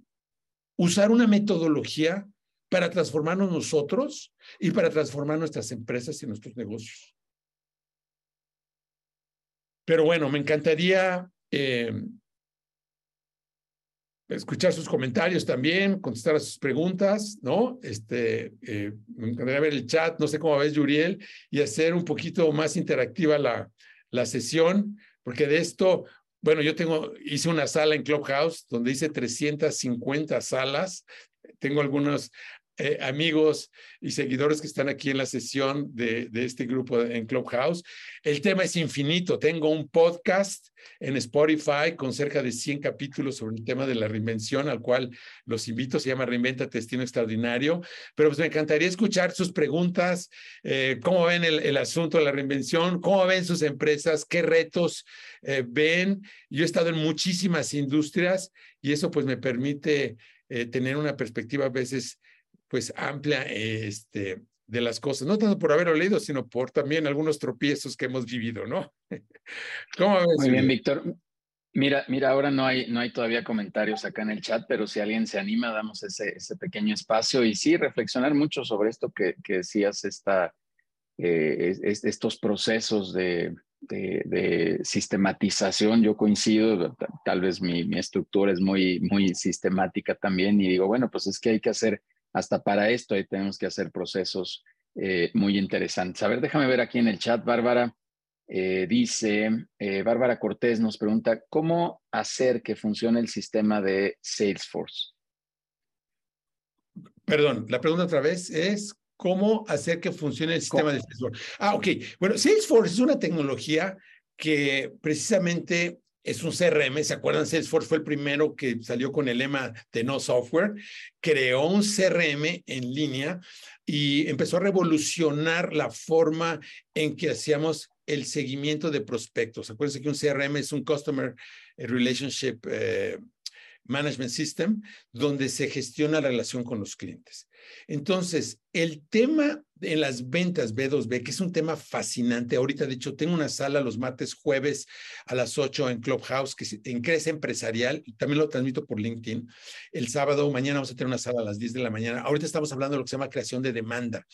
usar una metodología para transformarnos nosotros y para transformar nuestras empresas y nuestros negocios. Pero bueno, me encantaría eh, escuchar sus comentarios también, contestar a sus preguntas, ¿no? Este, eh, me encantaría ver el chat, no sé cómo ves, Yuriel, y hacer un poquito más interactiva la, la sesión, porque de esto, bueno, yo tengo, hice una sala en Clubhouse donde hice 350 salas, tengo algunos eh, amigos y seguidores que están aquí en la sesión de, de, este grupo en Clubhouse. El tema es infinito. Tengo un podcast en Spotify con cerca de 100 capítulos sobre el tema de la reinvención, al cual los invito. Se llama Reinventa Destino Extraordinario. Pero pues me encantaría escuchar sus preguntas. Eh, ¿Cómo ven el, el, asunto de la reinvención? ¿Cómo ven sus empresas? ¿Qué retos eh, ven? Yo he estado en muchísimas industrias y eso pues me permite eh, tener una perspectiva a veces pues amplia este, de las cosas, no tanto por haberlo leído, sino por también algunos tropiezos que hemos vivido, ¿no? [LAUGHS] ¿Cómo ves? Muy bien, Víctor. Mira, mira, ahora no hay, no hay todavía comentarios acá en el chat, pero si alguien se anima, damos ese, ese pequeño espacio y sí, reflexionar mucho sobre esto que, que decías, esta, eh, es, estos procesos de, de, de, sistematización. Yo coincido, tal vez mi, mi estructura es muy, muy sistemática también y digo, bueno, pues es que hay que hacer hasta para esto ahí tenemos que hacer procesos eh, muy interesantes. A ver, déjame ver aquí en el chat, Bárbara. Eh, dice, eh, Bárbara Cortés nos pregunta, ¿cómo hacer que funcione el sistema de Salesforce? Perdón, la pregunta otra vez es, ¿cómo hacer que funcione el sistema de Salesforce? Ah, ok. Bueno, Salesforce es una tecnología que precisamente es un CRM, ¿se acuerdan? Salesforce fue el primero que salió con el lema de no software, creó un CRM en línea y empezó a revolucionar la forma en que hacíamos el seguimiento de prospectos. Acuérdense que un CRM es un Customer Relationship eh, Management System, donde se gestiona la relación con los clientes. Entonces, el tema en las ventas B2B, que es un tema fascinante. Ahorita, de hecho, tengo una sala los martes, jueves a las 8 en Clubhouse, que en Crece Empresarial, también lo transmito por LinkedIn. El sábado, mañana vamos a tener una sala a las 10 de la mañana. Ahorita estamos hablando de lo que se llama creación de demanda.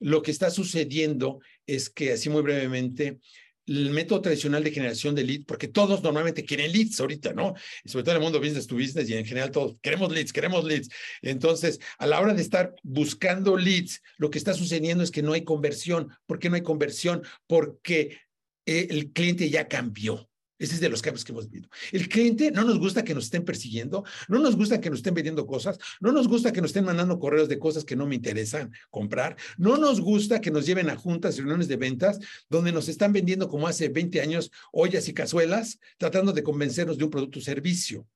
Lo que está sucediendo es que, así muy brevemente, el método tradicional de generación de leads, porque todos normalmente quieren leads ahorita, ¿no? sobre todo en el mundo business to business y en general todos queremos leads, queremos leads. Entonces, a la hora de estar buscando leads, lo que está sucediendo es que no hay conversión. ¿Por qué no hay conversión? Porque eh, el cliente ya cambió. Ese es de los cambios que hemos visto. El cliente no nos gusta que nos estén persiguiendo, no nos gusta que nos estén vendiendo cosas, no nos gusta que nos estén mandando correos de cosas que no me interesan comprar, no nos gusta que nos lleven a juntas, reuniones de ventas, donde nos están vendiendo como hace 20 años ollas y cazuelas, tratando de convencernos de un producto o servicio.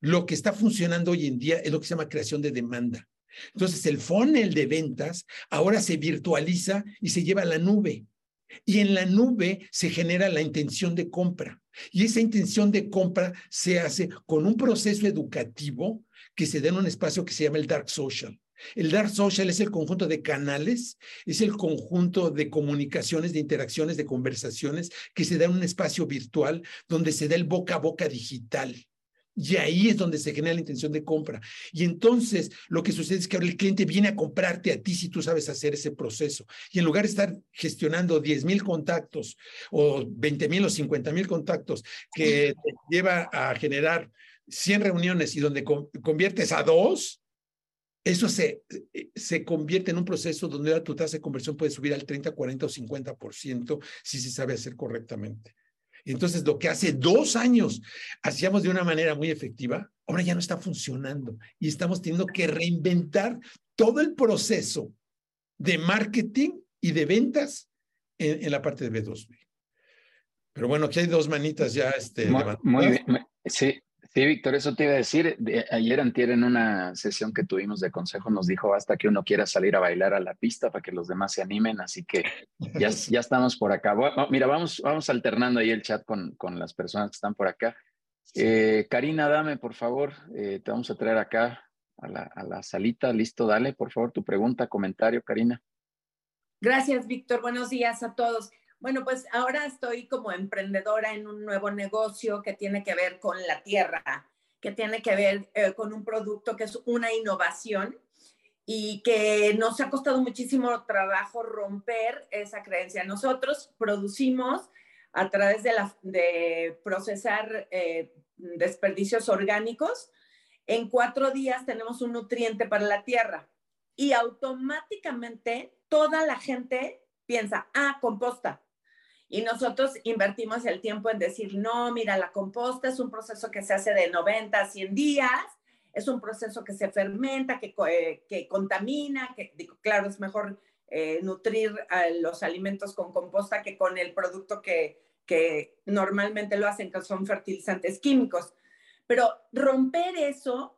Lo que está funcionando hoy en día es lo que se llama creación de demanda. Entonces, el funnel de ventas ahora se virtualiza y se lleva a la nube. Y en la nube se genera la intención de compra. Y esa intención de compra se hace con un proceso educativo que se da en un espacio que se llama el Dark Social. El dark social es el conjunto de canales, es el conjunto de comunicaciones, de interacciones, de conversaciones que se da en un espacio virtual donde se da el boca a boca digital. Y ahí es donde se genera la intención de compra. Y entonces lo que sucede es que ahora el cliente viene a comprarte a ti si tú sabes hacer ese proceso. Y en lugar de estar gestionando 10 mil contactos o 20 mil o 50 mil contactos que te lleva a generar 100 reuniones y donde conviertes a dos, eso se, se convierte en un proceso donde tu tasa de conversión puede subir al 30, 40 o 50% si se sabe hacer correctamente. Entonces, lo que hace dos años hacíamos de una manera muy efectiva, ahora ya no está funcionando y estamos teniendo que reinventar todo el proceso de marketing y de ventas en, la parte de B2B. Pero bueno, aquí hay dos manitas ya. Este, muy, bien. Sí, Sí, Víctor, eso te iba a decir. ayer antier en una sesión que tuvimos de consejo nos dijo hasta que uno quiera salir a bailar a la pista para que los demás se animen, así que ya, [LAUGHS] ya estamos por acá. mira, vamos, vamos alternando ahí el chat con, con las personas que están por acá. Eh, Karina, dame, por favor, eh, te vamos a traer acá a la, a la salita. Listo, dale, por favor, tu pregunta, comentario, Karina. Gracias, Víctor. Buenos días a todos. Bueno, pues ahora estoy como emprendedora en un nuevo negocio que tiene que ver con la tierra, que tiene que ver eh, con un producto que es una innovación y que nos ha costado muchísimo trabajo romper esa creencia. Nosotros producimos a través de, la, de procesar eh, desperdicios orgánicos. En cuatro días tenemos un nutriente para la tierra y automáticamente toda la gente piensa, ah, composta. Y nosotros invertimos el tiempo en decir, no, mira, la composta es un proceso que se hace de 90 a 100 días, es un proceso que se fermenta, que, eh, que contamina, que claro, es mejor eh, nutrir los alimentos con composta que con el producto que, que normalmente lo hacen, que son fertilizantes químicos. Pero romper eso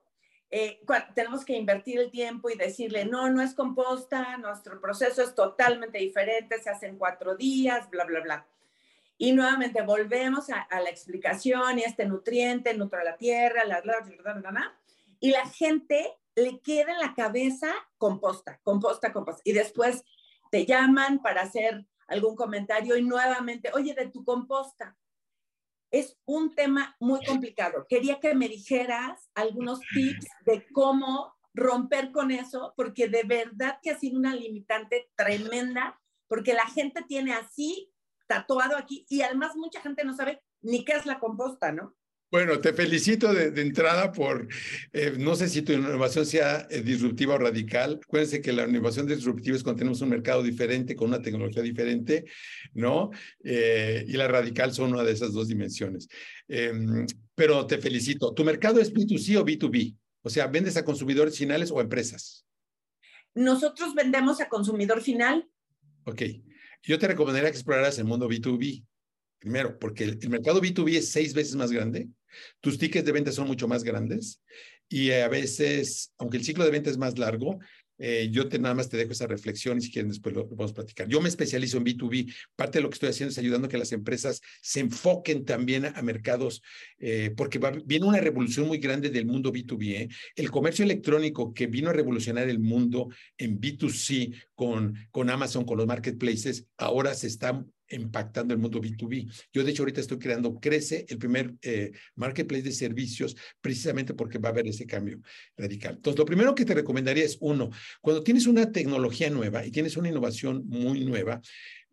eh, tenemos que invertir el tiempo y decirle, no, no es composta, nuestro proceso es totalmente diferente, se hace en cuatro días, bla, bla, bla. Y nuevamente volvemos a, la explicación y este nutriente nutre la tierra, la, bla, bla, y la gente le queda en la cabeza composta, composta, composta. Y después te llaman para hacer algún comentario y nuevamente, oye, de tu composta, es un tema muy complicado. Quería que me dijeras algunos tips de cómo romper con eso, porque de verdad que ha sido una limitante tremenda, porque la gente tiene así tatuado aquí y además mucha gente no sabe ni qué es la composta, ¿no? Bueno, te felicito de, entrada por, eh, no sé si tu innovación sea eh, disruptiva o radical. Acuérdense que la innovación disruptiva es cuando tenemos un mercado diferente, con una tecnología diferente, ¿no? Eh, y la radical son una de esas dos dimensiones. Em, pero te felicito. ¿Tu mercado es B2C o B2B? O sea, ¿vendes a consumidores finales o a empresas? Nosotros vendemos a consumidor final. Ok. Yo te recomendaría que exploraras el mundo B2B. Primero, porque el, mercado B2B es seis veces más grande, tus tickets de venta son mucho más grandes y a veces, aunque el ciclo de venta es más largo, eh, yo nada más te dejo esa reflexión y si quieren después lo, lo, podemos platicar. Yo me especializo en B2B. Parte de lo que estoy haciendo es ayudando a que las empresas se enfoquen también a, mercados, eh, porque viene una revolución muy grande del mundo B2B. ¿eh? El comercio electrónico que vino a revolucionar el mundo en B2C con, con Amazon, con los marketplaces, ahora se está impactando el mundo B2B. Yo, de hecho, ahorita estoy creando Crece, el primer eh, marketplace de servicios, precisamente porque va a haber ese cambio radical. Entonces, lo primero que te recomendaría es, uno, cuando tienes una tecnología nueva y tienes una innovación muy nueva,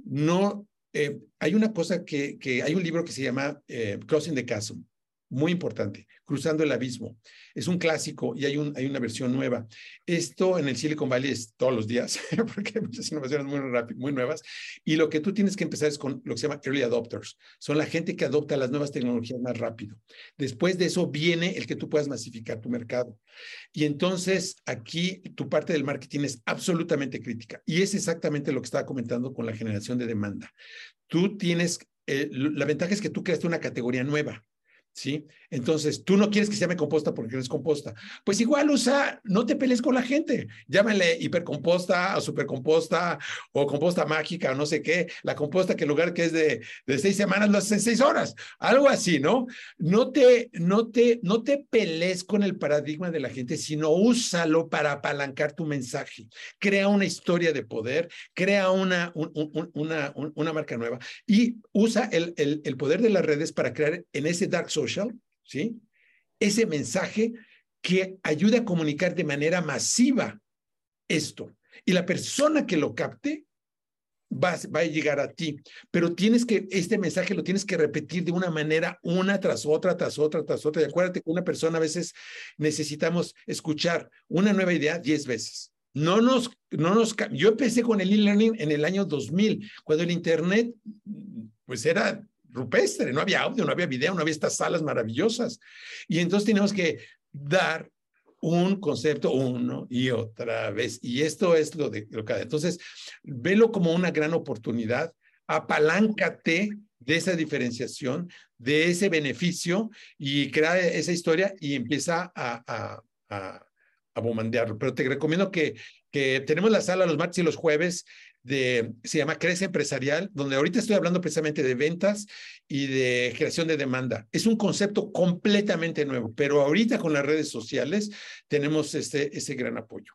no, eh, hay una cosa que, hay un libro que se llama eh, Crossing the Chasm, muy importante, Cruzando el Abismo. Es un clásico y hay, un, hay una versión nueva. Esto en el Silicon Valley es todos los días, [LAUGHS] porque hay muchas innovaciones muy, rápidas, muy nuevas. Y lo que tú tienes que empezar es con lo que se llama Early Adopters. Son la gente que adopta las nuevas tecnologías más rápido. Después de eso viene el que tú puedas masificar tu mercado. Y entonces aquí tu parte del marketing es absolutamente crítica. Y es exactamente lo que estaba comentando con la generación de demanda. Tú tienes, eh, la ventaja es que tú creaste una categoría nueva ¿sí? Entonces, tú no quieres que se llame composta porque no es composta. Pues igual usa, no te pelees con la gente. Llámale hipercomposta o supercomposta o composta mágica o no sé qué. La composta que en lugar que es de, de seis semanas lo haces en seis horas. Algo así, ¿no? No te, no, te, no te pelees con el paradigma de la gente, sino úsalo para apalancar tu mensaje. Crea una historia de poder, crea una, una, una marca nueva y usa el, el, el poder de las redes para crear en ese dark social ¿sí? Ese mensaje que ayuda a comunicar de manera masiva esto. Y la persona que lo capte va, va, a llegar a ti, pero tienes que, este mensaje lo tienes que repetir de una manera, una tras otra, tras otra, tras otra. Y acuérdate que una persona a veces necesitamos escuchar una nueva idea diez veces. No nos, no nos, yo empecé con el e-learning en el año 2000, cuando el Internet, pues era rupestre, no había audio, no había video, no había estas salas maravillosas. Y entonces tenemos que dar un concepto uno y otra vez. Y esto es lo de lo que... Entonces, velo como una gran oportunidad, apaláncate de esa diferenciación, de ese beneficio y crea esa historia y empieza a, a, a, a. Pero te recomiendo que, que tenemos la sala los martes y los jueves de, se llama Crece Empresarial, donde ahorita estoy hablando precisamente de ventas y de creación de demanda. Es un concepto completamente nuevo, pero ahorita con las redes sociales tenemos este, ese gran apoyo.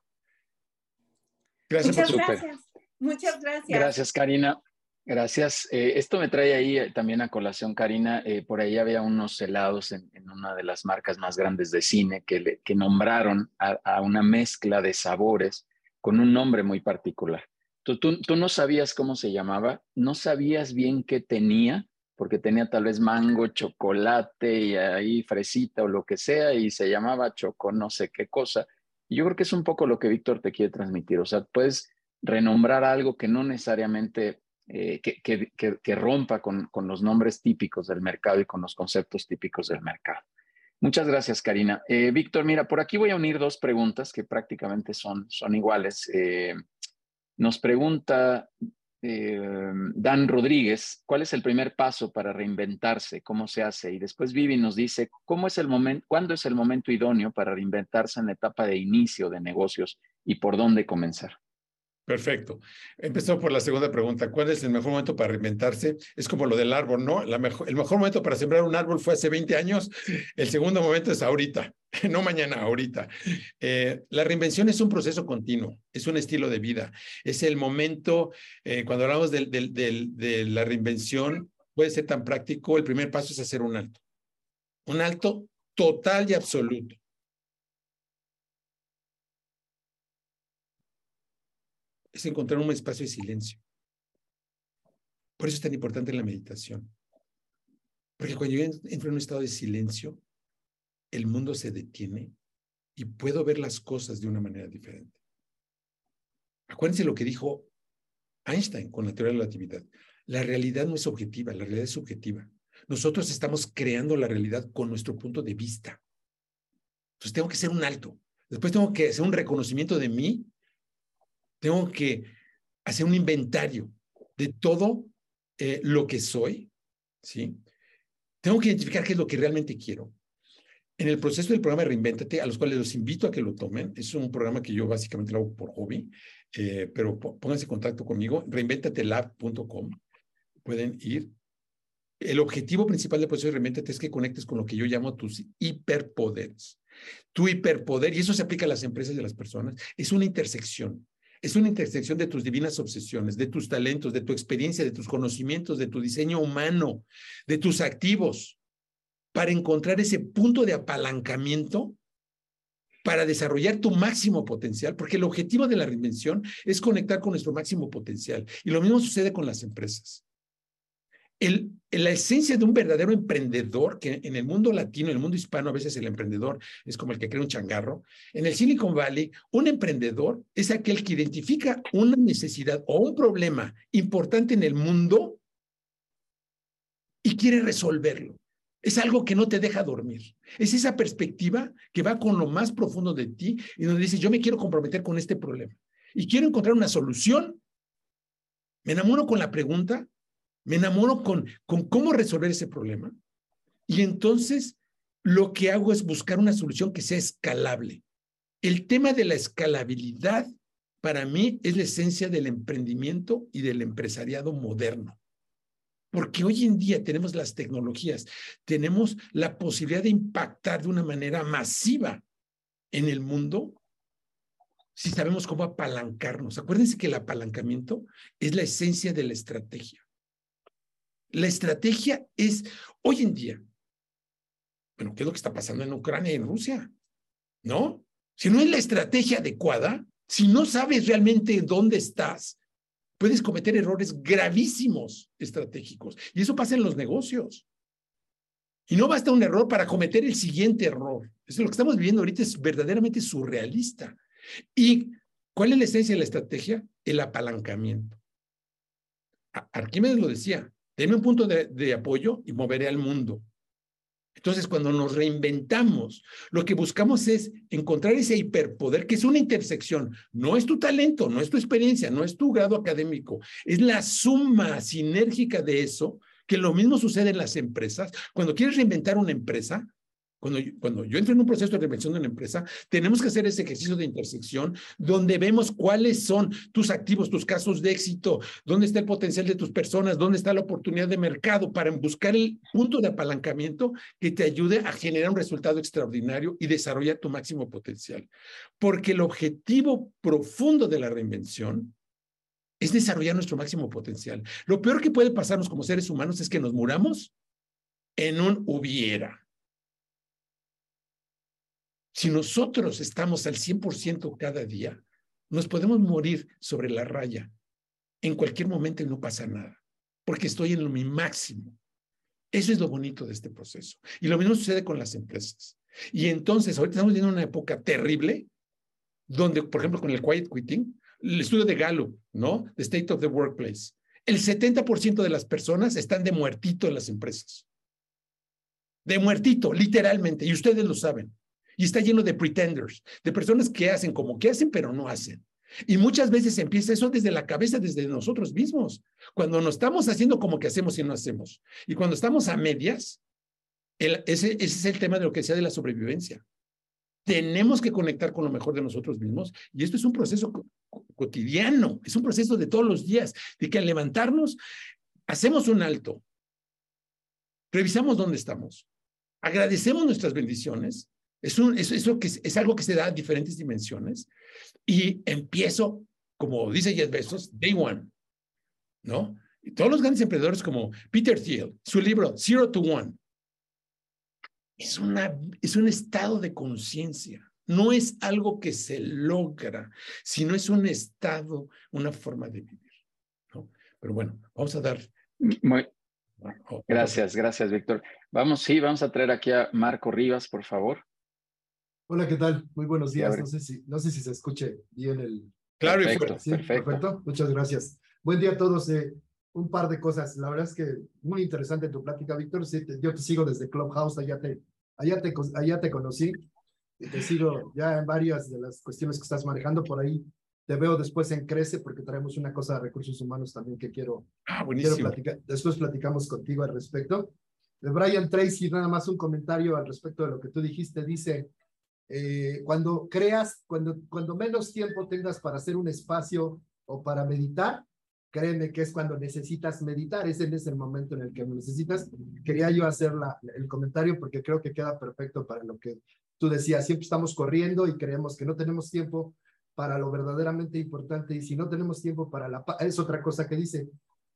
Gracias Muchas gracias. Muchas gracias. Gracias, Karina. Gracias. Eh, esto me trae ahí eh, también a colación, Karina. Eh, por ahí había unos helados en, en, una de las marcas más grandes de cine que, le, que nombraron a, a una mezcla de sabores con un nombre muy particular. Tú, no sabías cómo se llamaba, no sabías bien qué tenía, porque tenía tal vez mango, chocolate y ahí fresita o lo que sea, y se llamaba choco no sé qué cosa. Y yo creo que es un poco lo que Víctor te quiere transmitir. O sea, puedes renombrar algo que no necesariamente, eh, que, que, que, que, rompa con, con los nombres típicos del mercado y con los conceptos típicos del mercado. Muchas gracias, Karina. Eh, Víctor, mira, por aquí voy a unir dos preguntas que prácticamente son, son iguales. Eh, nos pregunta eh, Dan Rodríguez, ¿cuál es el primer paso para reinventarse? ¿Cómo se hace? Y después Vivi nos dice, ¿cómo es el momento, ¿cuándo es el momento idóneo para reinventarse en la etapa de inicio de negocios y por dónde comenzar? Perfecto. Empezó por la segunda pregunta. ¿Cuál es el mejor momento para reinventarse? Es como lo del árbol, ¿no? La mejor, el mejor momento para sembrar un árbol fue hace 20 años. El segundo momento es ahorita, [LAUGHS] no mañana, ahorita. Eh, la reinvención es un proceso continuo, es un estilo de vida. Es el momento, eh, cuando hablamos de, de, de, de la reinvención, puede ser tan práctico. El primer paso es hacer un alto. Un alto total y absoluto es encontrar un espacio de silencio. Por eso es tan importante la meditación. Porque cuando yo entro en un estado de silencio, el mundo se detiene y puedo ver las cosas de una manera diferente. Acuérdense lo que dijo Einstein con la teoría de la relatividad. La realidad no es objetiva, la realidad es subjetiva. Nosotros estamos creando la realidad con nuestro punto de vista. Entonces tengo que ser un alto. Después tengo que hacer un reconocimiento de mí tengo que hacer un inventario de todo eh, lo que soy, ¿sí? Tengo que identificar qué es lo que realmente quiero. En el proceso del programa Reinvéntate, a los cuales los invito a que lo tomen, es un programa que yo básicamente lo hago por hobby, eh, pero pónganse en contacto conmigo, reinventatelab.com. Pueden ir. El objetivo principal del proceso de Reinvéntate es que conectes con lo que yo llamo tus hiperpoderes. Tu hiperpoder, y eso se aplica a las empresas y a las personas, es una intersección es una intersección de tus divinas obsesiones, de tus talentos, de tu experiencia, de tus conocimientos, de tu diseño humano, de tus activos, para encontrar ese punto de apalancamiento para desarrollar tu máximo potencial, porque el objetivo de la reinvención es conectar con nuestro máximo potencial. Y lo mismo sucede con las empresas la esencia de un verdadero emprendedor, que en el mundo latino, en el mundo hispano, a veces el emprendedor es como el que crea un changarro. En el Silicon Valley, un emprendedor es aquel que identifica una necesidad o un problema importante en el mundo y quiere resolverlo. Es algo que no te deja dormir. Es esa perspectiva que va con lo más profundo de ti y donde dices, yo me quiero comprometer con este problema y quiero encontrar una solución. Me enamoro con la pregunta me enamoro con, con cómo resolver ese problema Y entonces lo que hago es buscar una solución que sea escalable. El tema de la escalabilidad para mí es la esencia del emprendimiento y del empresariado moderno. Porque hoy en día tenemos las tecnologías, tenemos la posibilidad de impactar de una manera masiva en el mundo si sabemos cómo apalancarnos. Acuérdense que el apalancamiento es la esencia de la estrategia. La estrategia es, hoy en día, bueno, ¿qué es lo que está pasando en Ucrania y en Rusia? ¿No? Si no es la estrategia adecuada, si no sabes realmente dónde estás, puedes cometer errores gravísimos estratégicos. Y eso pasa en los negocios. Y no basta un error para cometer el siguiente error. Eso es lo que estamos viviendo ahorita es verdaderamente surrealista. ¿Y cuál es la esencia de la estrategia? El apalancamiento. Arquímedes lo decía, Deme un punto de, apoyo y moveré al mundo. Entonces, cuando nos reinventamos, lo que buscamos es encontrar ese hiperpoder, que es una intersección. No es tu talento, no es tu experiencia, no es tu grado académico, es la suma sinérgica de eso, que lo mismo sucede en las empresas. Cuando quieres reinventar una empresa, cuando, cuando yo entro en un proceso de reinvención de una empresa, tenemos que hacer ese ejercicio de intersección donde vemos cuáles son tus activos, tus casos de éxito, dónde está el potencial de tus personas, dónde está la oportunidad de mercado para buscar el punto de apalancamiento que te ayude a generar un resultado extraordinario y desarrollar tu máximo potencial. Porque el objetivo profundo de la reinvención es desarrollar nuestro máximo potencial. Lo peor que puede pasarnos como seres humanos es que nos muramos en un hubiera. Si nosotros estamos al 100% cada día, nos podemos morir sobre la raya en cualquier momento no pasa nada, porque estoy en mi máximo. Eso es lo bonito de este proceso. Y lo mismo sucede con las empresas. Y entonces, ahorita estamos viviendo una época terrible, donde, por ejemplo, con el quiet quitting, el estudio de Gallup, ¿no? The State of the Workplace. El 70% de las personas están de muertito en las empresas. De muertito, literalmente. Y ustedes lo saben. Y está lleno de pretenders, de personas que hacen como que hacen, pero no hacen. Y muchas veces empieza eso desde la cabeza, desde nosotros mismos. Cuando nos estamos haciendo como que hacemos y no hacemos. Y cuando estamos a medias, ese, es el tema de lo que decía de la sobrevivencia. Tenemos que conectar con lo mejor de nosotros mismos. Y esto es un proceso cotidiano, es un proceso de todos los días, de que al levantarnos, hacemos un alto, revisamos dónde estamos, agradecemos nuestras bendiciones es, un, eso que es, algo que se da a diferentes dimensiones y empiezo, como dice Jeff Bezos, day one, ¿no? Y todos los grandes emprendedores como Peter Thiel, su libro Zero to One, es, una, es un estado de conciencia. No es algo que se logra, sino es un estado, una forma de vivir. ¿no? Pero bueno, vamos a dar. Muy, gracias, gracias, Víctor. Vamos, sí, vamos a traer aquí a Marco Rivas, por favor. Hola, ¿qué tal? Muy buenos días. No sé si, no sé si se escuche bien el... Claro, perfecto, ¿Sí? perfecto. Muchas gracias. Buen día a todos. Eh, un par de cosas. La verdad es que muy interesante tu plática, Víctor. yo te sigo desde Clubhouse, allá te, allá te, allá te conocí. Y te sigo ya en varias de las cuestiones que estás manejando por ahí. Te veo después en Crece porque traemos una cosa de recursos humanos también que quiero, ah, buenísimo. quiero platicar. Después platicamos contigo al respecto. De Brian Tracy, nada más un comentario al respecto de lo que tú dijiste. Dice, eh, cuando creas, cuando, cuando menos tiempo tengas para hacer un espacio o para meditar, créeme que es cuando necesitas meditar, ese es el momento en el que lo necesitas. Quería yo hacer la, el comentario porque creo que queda perfecto para lo que tú decías, siempre estamos corriendo y creemos que no tenemos tiempo para lo verdaderamente importante y si no tenemos tiempo para la paz, es otra cosa que dice,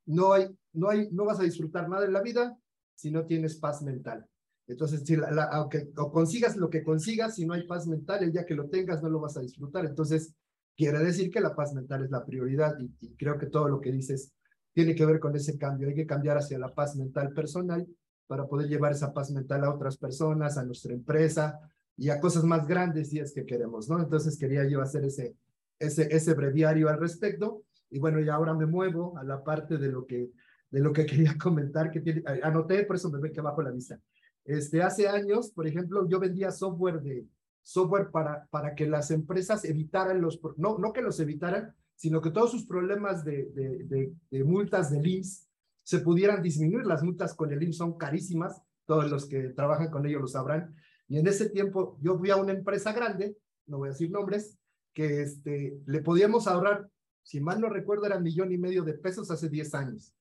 no hay, no hay, no vas a disfrutar nada en la vida si no tienes paz mental. Entonces, si la, aunque o consigas lo que consigas, si no hay paz mental, el día que lo tengas no lo vas a disfrutar. Entonces, quiere decir que la paz mental es la prioridad y, creo que todo lo que dices tiene que ver con ese cambio. Hay que cambiar hacia la paz mental personal para poder llevar esa paz mental a otras personas, a nuestra empresa y a cosas más grandes si es que queremos, ¿no? Entonces, quería yo hacer ese, ese, ese breviario al respecto. Y bueno, y ahora me muevo a la parte de lo que, de lo que [LAUGHS] quería comentar, que tiene, anoté, por eso me ve que abajo la vista este, hace años, por ejemplo, yo vendía software de software para, para que las empresas evitaran los, no, no que los evitaran, sino que todos sus problemas de, de, de, multas del IMSS se pudieran disminuir. Las multas con el IMSS son carísimas todos los que trabajan con ellos lo sabrán. Y en ese tiempo yo fui a una empresa grande, no voy a decir nombres, que este, le podíamos ahorrar, si mal no recuerdo, era un millón y medio de pesos hace 10 años,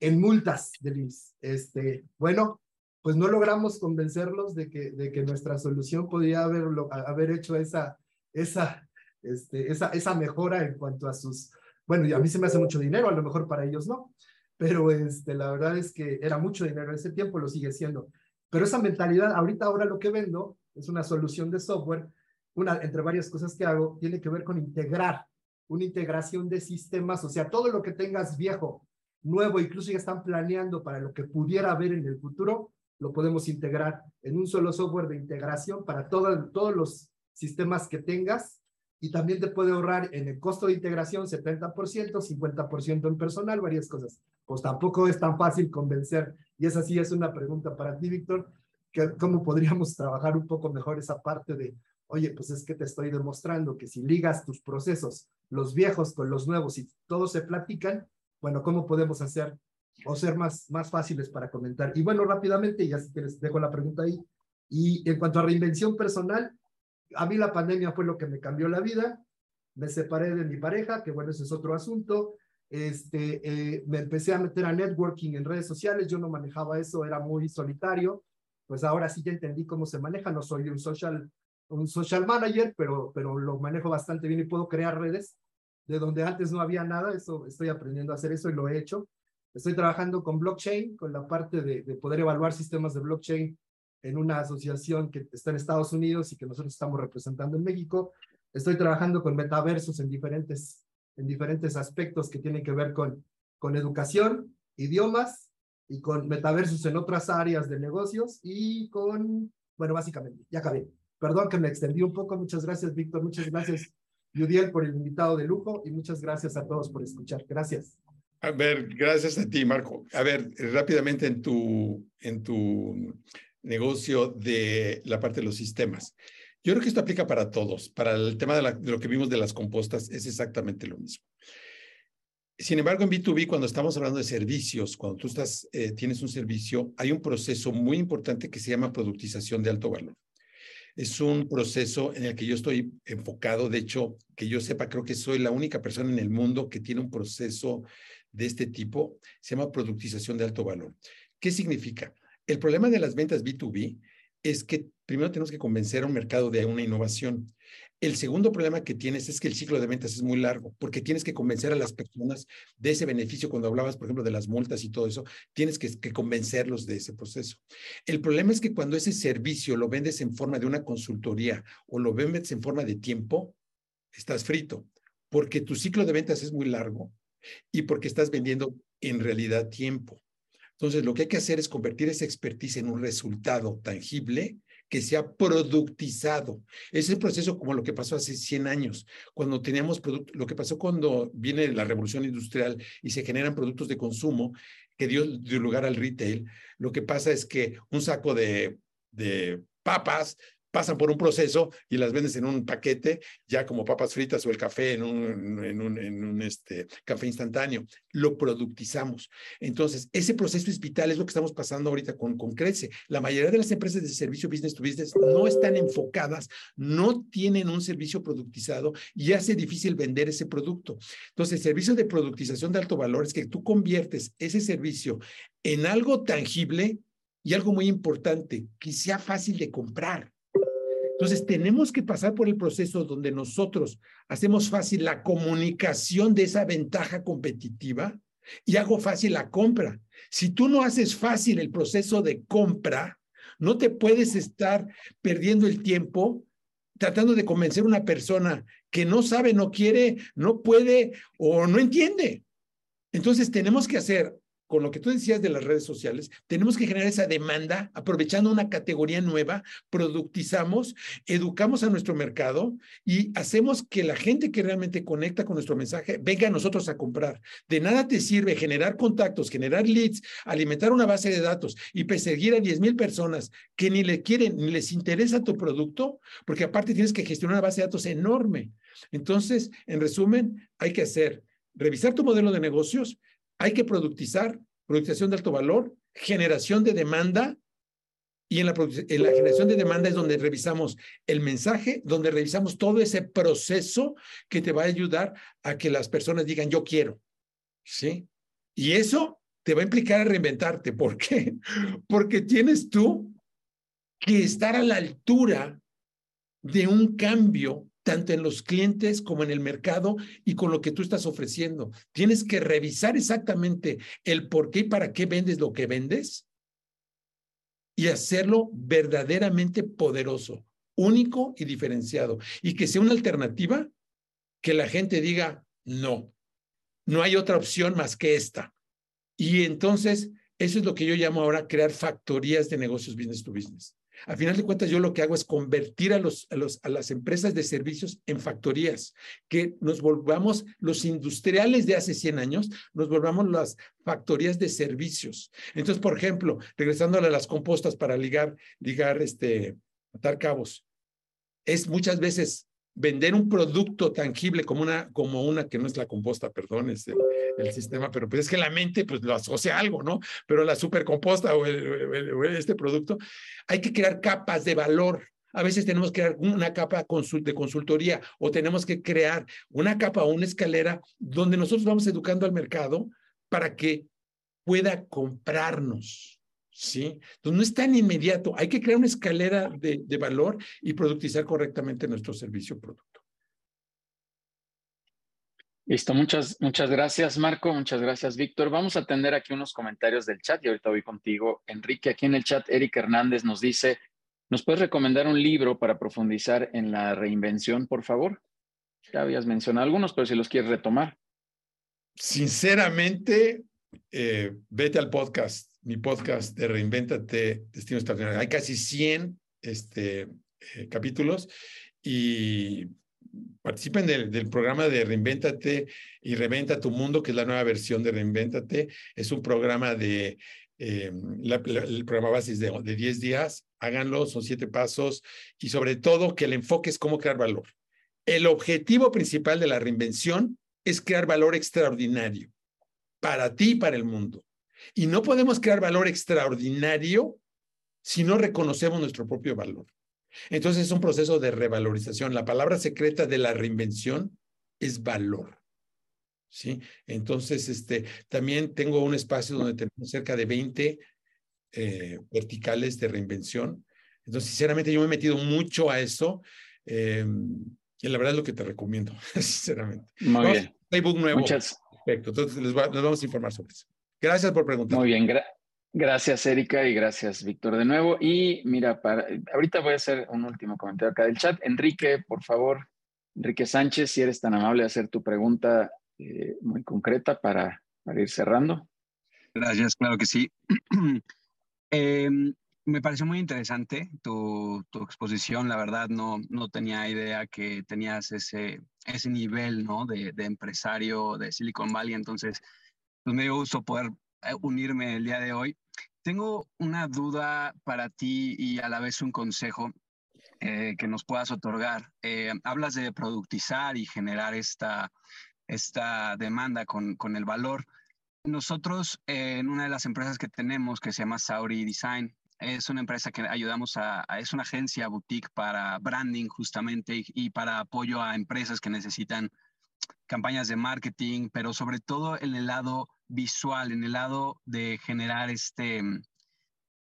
en multas de Este, bueno, pues no logramos convencerlos de que, de que nuestra solución podía haberlo, haber hecho esa, esa, este, esa, esa mejora en cuanto a sus, bueno, y a mí se me hace mucho dinero, a lo mejor para ellos no, pero este, la verdad es que era mucho dinero en ese tiempo, lo sigue siendo. Pero esa mentalidad, ahorita ahora lo que vendo es una solución de software, una entre varias cosas que hago, tiene que ver con integrar, una integración de sistemas, o sea, todo lo que tengas viejo, nuevo, incluso ya están planeando para lo que pudiera haber en el futuro, lo podemos integrar en un solo software de integración para todo, todos los sistemas que tengas y también te puede ahorrar en el costo de integración 70%, 50% en personal, varias cosas. Pues tampoco es tan fácil convencer. Y esa sí es una pregunta para ti, Víctor, que cómo podríamos [LAUGHS] trabajar un poco mejor esa parte de, oye, pues es que te estoy demostrando que si ligas tus procesos, los viejos con los nuevos y todos se platican, bueno, ¿cómo podemos hacer o ser más, más fáciles para comentar? Y bueno, rápidamente, ya si quieres, dejo la pregunta ahí. Y en cuanto a reinvención personal, a mí la pandemia fue lo que me cambió la vida. Me separé de mi pareja, que bueno, ese es otro asunto. Este, eh, me empecé a meter a networking en redes sociales. Yo no manejaba eso, era muy solitario. Pues ahora sí ya entendí cómo se maneja. No soy un social, un social manager, pero, pero lo manejo bastante bien y puedo crear redes de donde antes no había nada. Eso estoy aprendiendo a hacer eso y lo he hecho. Estoy trabajando con blockchain, con la parte de, de poder evaluar sistemas de blockchain en una asociación que está en Estados Unidos y que nosotros estamos representando en México. Estoy trabajando con metaversos en diferentes, en diferentes aspectos que tienen que ver con, con educación, idiomas y con metaversos en otras áreas de negocios y con, bueno, básicamente, ya acabé. Perdón que me extendí un poco. Muchas gracias, Víctor. Muchas gracias, Yudiel, por el invitado de lujo y muchas gracias a todos por escuchar. Gracias. A ver, gracias a ti, Marco. A ver, rápidamente en tu, en tu negocio de la parte de los sistemas. Yo creo que esto aplica para todos. Para el tema de, lo que vimos de las compostas es exactamente lo mismo. Sin embargo, en B2B, cuando estamos hablando de servicios, cuando tú estás, eh, tienes un servicio, hay un proceso muy importante que se llama productización de alto valor. Es un proceso en el que yo estoy enfocado. De hecho, que yo sepa, creo que soy la única persona en el mundo que tiene un proceso de este tipo. Se llama productización de alto valor. ¿Qué significa? El problema de las ventas B2B es que primero tenemos que convencer a un mercado de una innovación. El segundo problema que tienes es que el ciclo de ventas es muy largo, porque tienes que convencer a las personas de ese beneficio. Cuando hablabas, por ejemplo, de las multas y todo eso, tienes que, que, convencerlos de ese proceso. El problema es que cuando ese servicio lo vendes en forma de una consultoría o lo vendes en forma de tiempo, estás frito, porque tu ciclo de ventas es muy largo y porque estás vendiendo en realidad tiempo. Entonces, lo que hay que hacer es convertir esa expertise en un resultado tangible que sea productizado. Es el proceso como lo que pasó hace 100 años, cuando teníamos productos, lo que pasó cuando viene la revolución industrial y se generan productos de consumo que dio, dio lugar al retail. Lo que pasa es que un saco de, de papas pasan por un proceso y las vendes en un paquete, ya como papas fritas o el café en un, en un, en un este, café instantáneo. Lo productizamos. Entonces, ese proceso es vital, es lo que estamos pasando ahorita con, con Crece. La mayoría de las empresas de servicio business to business no están enfocadas, no tienen un servicio productizado y hace difícil vender ese producto. Entonces, el servicio de productización de alto valor es que tú conviertes ese servicio en algo tangible y algo muy importante, que sea fácil de comprar. Entonces, tenemos que pasar por el proceso donde nosotros hacemos fácil la comunicación de esa ventaja competitiva y hago fácil la compra. Si tú no haces fácil el proceso de compra, no te puedes estar perdiendo el tiempo tratando de convencer a una persona que no sabe, no quiere, no puede o no entiende. Entonces tenemos que hacer con lo que tú decías de las redes sociales, tenemos que generar esa demanda aprovechando una categoría nueva, productizamos, educamos a nuestro mercado y hacemos que la gente que realmente conecta con nuestro mensaje venga a nosotros a comprar. De nada te sirve generar contactos, generar leads, alimentar una base de datos y perseguir a 10 mil personas que ni le quieren ni les interesa tu producto, porque aparte tienes que gestionar una base de datos enorme. Entonces, en resumen, hay que hacer, revisar tu modelo de negocios, hay que productizar, productización de alto valor, generación de demanda Y en la, en la generación de demanda es donde revisamos el mensaje, donde revisamos todo ese proceso que te va a ayudar a que las personas digan yo quiero. ¿Sí? Y eso te va a implicar a reinventarte. ¿Por qué? [LAUGHS] Porque tienes tú que estar a la altura de un cambio tanto en los clientes como en el mercado y con lo que tú estás ofreciendo. Tienes que revisar exactamente el por qué y para qué vendes lo que vendes y hacerlo verdaderamente poderoso, único y diferenciado. Y que sea una alternativa que la gente diga, no, no hay otra opción más que esta. Y entonces, eso es lo que yo llamo ahora crear factorías de negocios business to business. A final de cuentas, yo lo que hago es convertir a, los, a, los, a las empresas de servicios en factorías, que nos volvamos los industriales de hace 100 años, nos volvamos las factorías de servicios. Entonces, por ejemplo, regresando a las compostas para ligar, ligar, este, atar cabos, es muchas veces vender un producto tangible como una, como una que no es la composta, perdón, es el, sistema, pero pues es que la mente pues lo asocia a algo, ¿no? Pero la supercomposta o, o este producto, hay que crear capas de valor. A veces tenemos que crear una capa de consultoría o tenemos que crear una capa o una escalera donde nosotros vamos educando al mercado para que pueda comprarnos. ¿sí? Entonces no es tan inmediato, hay que crear una escalera de, de valor y productizar correctamente nuestro servicio o producto. Listo, muchas, muchas gracias Marco, muchas gracias Víctor. Vamos a atender aquí unos comentarios del chat y ahorita voy contigo. Enrique, aquí en el chat, Eric Hernández nos dice, ¿nos puedes recomendar un libro para profundizar en la reinvención, por favor? Ya habías mencionado algunos, pero si los quieres retomar. Sinceramente, eh, vete al podcast mi podcast de Reinvéntate, Destino Extraordinario. Hay casi 100 este, eh, capítulos y participen del, programa de Reinvéntate y Reinventa tu Mundo, que es la nueva versión de Reinvéntate. Es un programa de, eh, el programa base es de, de 10 días. Háganlo, son siete pasos y sobre todo que el enfoque es cómo crear valor. El objetivo principal de la reinvención es crear valor extraordinario para ti y para el mundo. Y no podemos crear valor extraordinario si no reconocemos nuestro propio valor. Entonces es un proceso de revalorización. La palabra secreta de la reinvención es valor. ¿Sí? Entonces, este, también tengo un espacio donde tenemos cerca de 20 eh, verticales de reinvención. Entonces, sinceramente, yo me he metido mucho a eso. Eh, y la verdad es lo que te recomiendo, [LAUGHS] sinceramente. Muy bien. Facebook nuevo. Muchas. Perfecto. Entonces, les, les vamos a informar sobre eso. Gracias por preguntar. Muy bien, gracias Erika y gracias Víctor de nuevo. Y mira, para, ahorita voy a hacer un último comentario acá del chat. Enrique, por favor, Enrique Sánchez, si eres tan amable de hacer tu pregunta eh, muy concreta para, para, ir cerrando. Gracias, claro que sí. eh, [CLEARS THROAT] me pareció muy interesante tu, tu, exposición, la verdad no, no tenía idea que tenías ese, ese nivel ¿no? de, de empresario de Silicon Valley, entonces pues me dio gusto poder eh, unirme el día de hoy. Tengo una duda para ti y a la vez un consejo eh, que nos puedas otorgar. Eh, hablas de productizar y generar esta, esta demanda con, con el valor. Nosotros, en una de las empresas que tenemos, que se llama Sauri Design, es una empresa que ayudamos a, es una agencia boutique para branding justamente y, y, para apoyo a empresas que necesitan campañas de marketing, pero sobre todo en el lado visual, en el lado de generar este,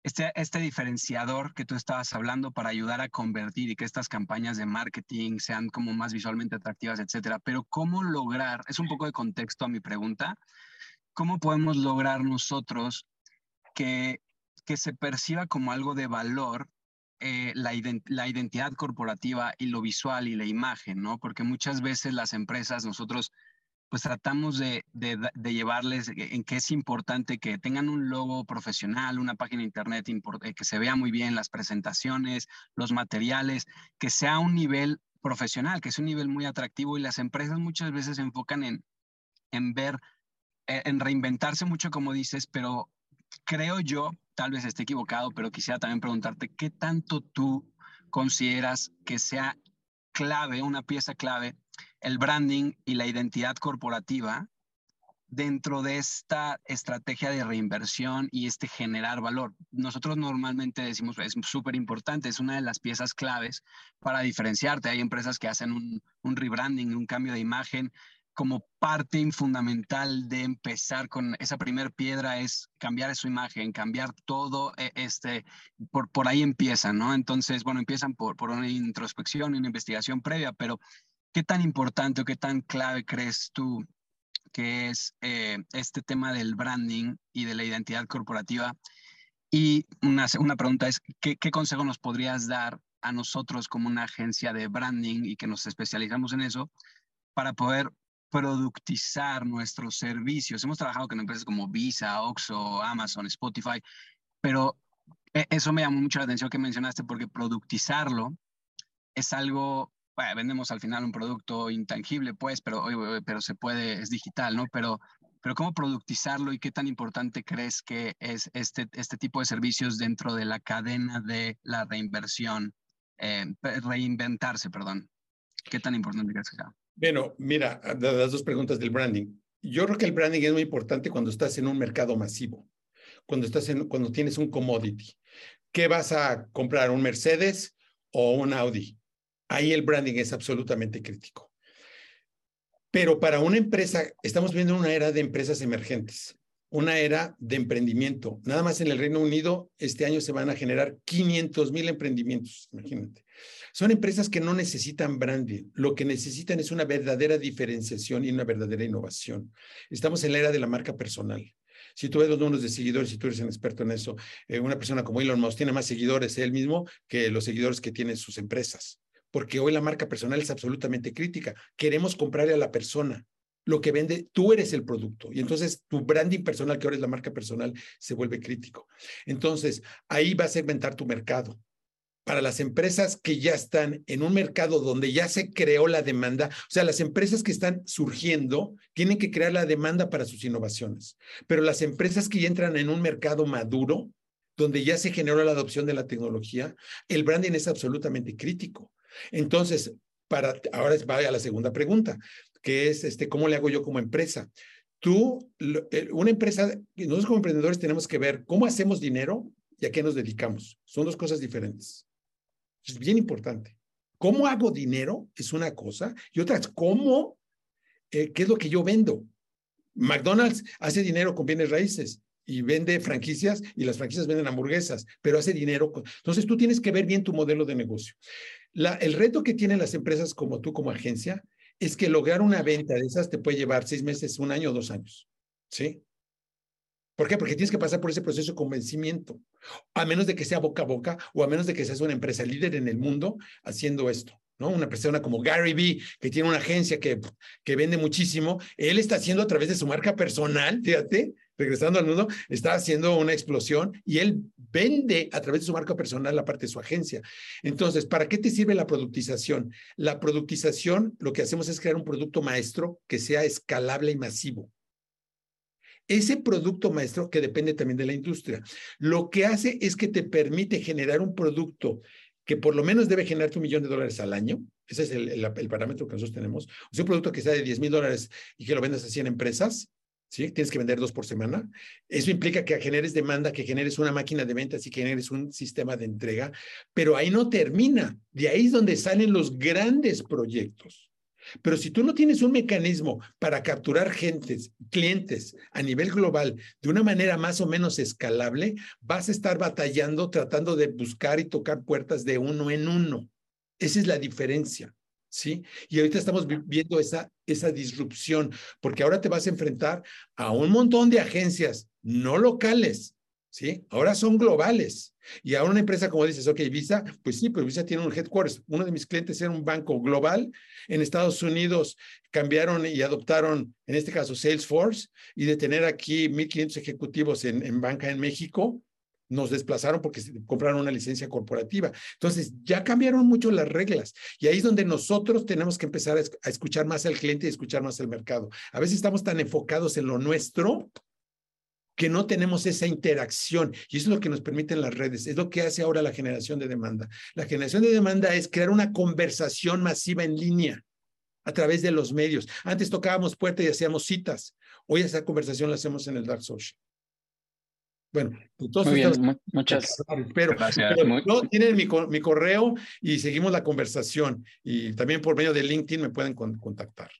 este, este diferenciador que tú estabas hablando para ayudar a convertir y que estas campañas de marketing sean como más visualmente atractivas, etcétera. Pero cómo lograr, es un poco de contexto a mi pregunta, ¿cómo podemos lograr nosotros que, que se perciba como algo de valor eh, la, identidad corporativa y lo visual y la imagen, ¿no? Porque muchas veces las empresas, nosotros pues tratamos de, llevarles en que es importante que tengan un logo profesional, una página internet eh, que se vea muy bien, las presentaciones, los materiales, que sea un nivel profesional, que es un nivel muy atractivo y las empresas muchas veces se enfocan en, ver, eh, en reinventarse mucho, como dices, pero creo yo, tal vez esté equivocado, pero quisiera también preguntarte, ¿qué tanto tú consideras que sea clave, una pieza clave el branding y la identidad corporativa dentro de esta estrategia de reinversión y este generar valor. Nosotros normalmente decimos, es súper importante, es una de las piezas claves para diferenciarte. Hay empresas que hacen un, un rebranding, un cambio de imagen como parte fundamental de empezar con esa primer piedra es cambiar su imagen, cambiar todo, e, este, por, por ahí empiezan, ¿no? Entonces, bueno, empiezan por, por una introspección, una investigación previa, pero ¿qué tan importante o qué tan clave crees tú que es eh, este tema del branding y de la identidad corporativa? Y una, una pregunta es, ¿qué, ¿qué consejo nos podrías dar a nosotros como una agencia de branding y que nos especializamos en eso para poder productizar nuestros servicios. Hemos trabajado con empresas como Visa, Oxxo, Amazon, Spotify, pero e, eso me llamó mucho la atención que mencionaste porque productizarlo es algo, bueno, vendemos al final un producto intangible, pues, pero, pero se puede, es digital, ¿no? Pero, pero ¿cómo productizarlo y qué tan importante crees que es este, este tipo de servicios dentro de la cadena de la reinversión, eh, reinventarse, perdón? ¿Qué tan importante crees que sea? Bueno, mira, las dos preguntas del branding. Yo creo que el branding es muy importante cuando estás en un mercado masivo, cuando estás en, cuando tienes un commodity. ¿Qué vas a comprar? ¿Un Mercedes o un Audi? Ahí el branding es absolutamente crítico. Pero para una empresa, estamos viendo una era de empresas emergentes, una era de emprendimiento. Nada más en el Reino Unido, este año se van a generar 500 mil emprendimientos, imagínate. Son empresas que no necesitan branding, lo que necesitan es una verdadera diferenciación y una verdadera innovación. Estamos en la era de la marca personal. Si tú ves los números de seguidores, si tú eres un experto en eso, eh, una persona como Elon Musk tiene más seguidores él mismo que los seguidores que tienen sus empresas. Porque hoy la marca personal es absolutamente crítica. Queremos comprarle a la persona, lo que vende, tú eres el producto. Y entonces tu branding personal, que ahora es la marca personal, se vuelve crítico. Entonces, ahí va a segmentar tu mercado para las empresas que ya están en un mercado donde ya se creó la demanda, o sea, las empresas que están surgiendo tienen que crear la demanda para sus innovaciones, pero las empresas que ya entran en un mercado maduro, donde ya se generó la adopción de la tecnología, el branding es absolutamente crítico. Entonces, para ahora vaya a la segunda pregunta, que es este cómo le hago yo como empresa. Tú, una empresa, nosotros como emprendedores tenemos que ver cómo hacemos dinero y a qué nos dedicamos. Son dos cosas diferentes. Es bien importante. ¿Cómo hago dinero? Es una cosa. Y otra es cómo, eh, qué es lo que yo vendo. McDonald's hace dinero con bienes raíces y vende franquicias y las franquicias venden hamburguesas, pero hace dinero. Entonces tú tienes que ver bien tu modelo de negocio. La, el reto que tienen las empresas como tú, como agencia, es que lograr una venta de esas te puede llevar seis meses, un año dos años. ¿Sí? ¿Por qué? Porque tienes que pasar por ese proceso de convencimiento, a menos de que sea boca a boca o a menos de que seas una empresa líder en el mundo haciendo esto. ¿no? Una persona como Gary Vee, que tiene una agencia que, que vende muchísimo, él está haciendo a través de su marca personal, fíjate, regresando al mundo, está haciendo una explosión y él vende a través de su marca personal la parte de su agencia. Entonces, ¿para qué te sirve la productización? La productización, lo que hacemos es crear un producto maestro que sea escalable y masivo ese producto maestro que depende también de la industria. Lo que hace es que te permite generar un producto que por lo menos debe generarte un millón de dólares al año. Ese es el, parámetro que nosotros tenemos. O sea, un producto que sea de 10 mil dólares y que lo vendas a 100 empresas, Tienes que vender dos por semana. Eso implica que generes demanda, que generes una máquina de ventas y que generes un sistema de entrega. Pero ahí no termina. De ahí es donde salen los grandes proyectos. Pero si tú no tienes un mecanismo para capturar gentes, clientes a nivel global de una manera más o menos escalable, vas a estar batallando tratando de buscar y tocar puertas de uno en uno. Esa es la diferencia. ¿Sí? Y ahorita estamos viendo esa, esa disrupción, porque ahora te vas a enfrentar a un montón de agencias no locales, ¿sí? Ahora son globales. Y ahora una empresa, como dices, ok, Visa, pues sí, pero Visa tiene un headquarters. Uno de mis clientes era un banco global. En Estados Unidos cambiaron y adoptaron, en este caso, Salesforce, y de tener aquí 1.500 ejecutivos en, en banca en México, nos desplazaron porque compraron una licencia corporativa. Entonces, ya cambiaron mucho las reglas y ahí es donde nosotros tenemos que empezar a, escuchar más al cliente y escuchar más al mercado. A veces estamos tan enfocados en lo nuestro que no tenemos esa interacción. Y eso es lo que nos permiten las redes, es lo que hace ahora la generación de demanda. La generación de demanda es crear una conversación masiva en línea a través de los medios. Antes tocábamos puertas y hacíamos citas. Hoy esa conversación la hacemos en el Dark Social. Bueno, entonces Muy bien, muchas pero, no, tienen mi, mi, correo y seguimos la conversación y también por medio de LinkedIn me pueden contactar.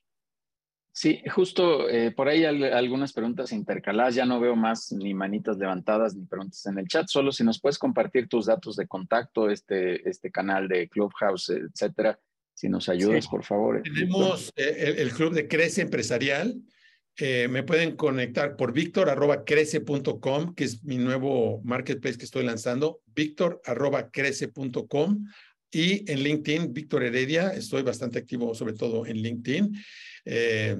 Sí, justo eh, por ahí hay algunas preguntas intercaladas. Ya no veo más ni manitas levantadas ni preguntas en el chat. Solo si nos puedes compartir tus datos de contacto, este, este canal de Clubhouse, etcétera. Si nos ayudas, por favor. Tenemos eh, el, club de Crece Empresarial. Eh, me pueden conectar por victor.crece.com, que es mi nuevo marketplace que estoy lanzando, victor.crece.com y en LinkedIn, Víctor Heredia, estoy bastante activo sobre todo en LinkedIn. Eh,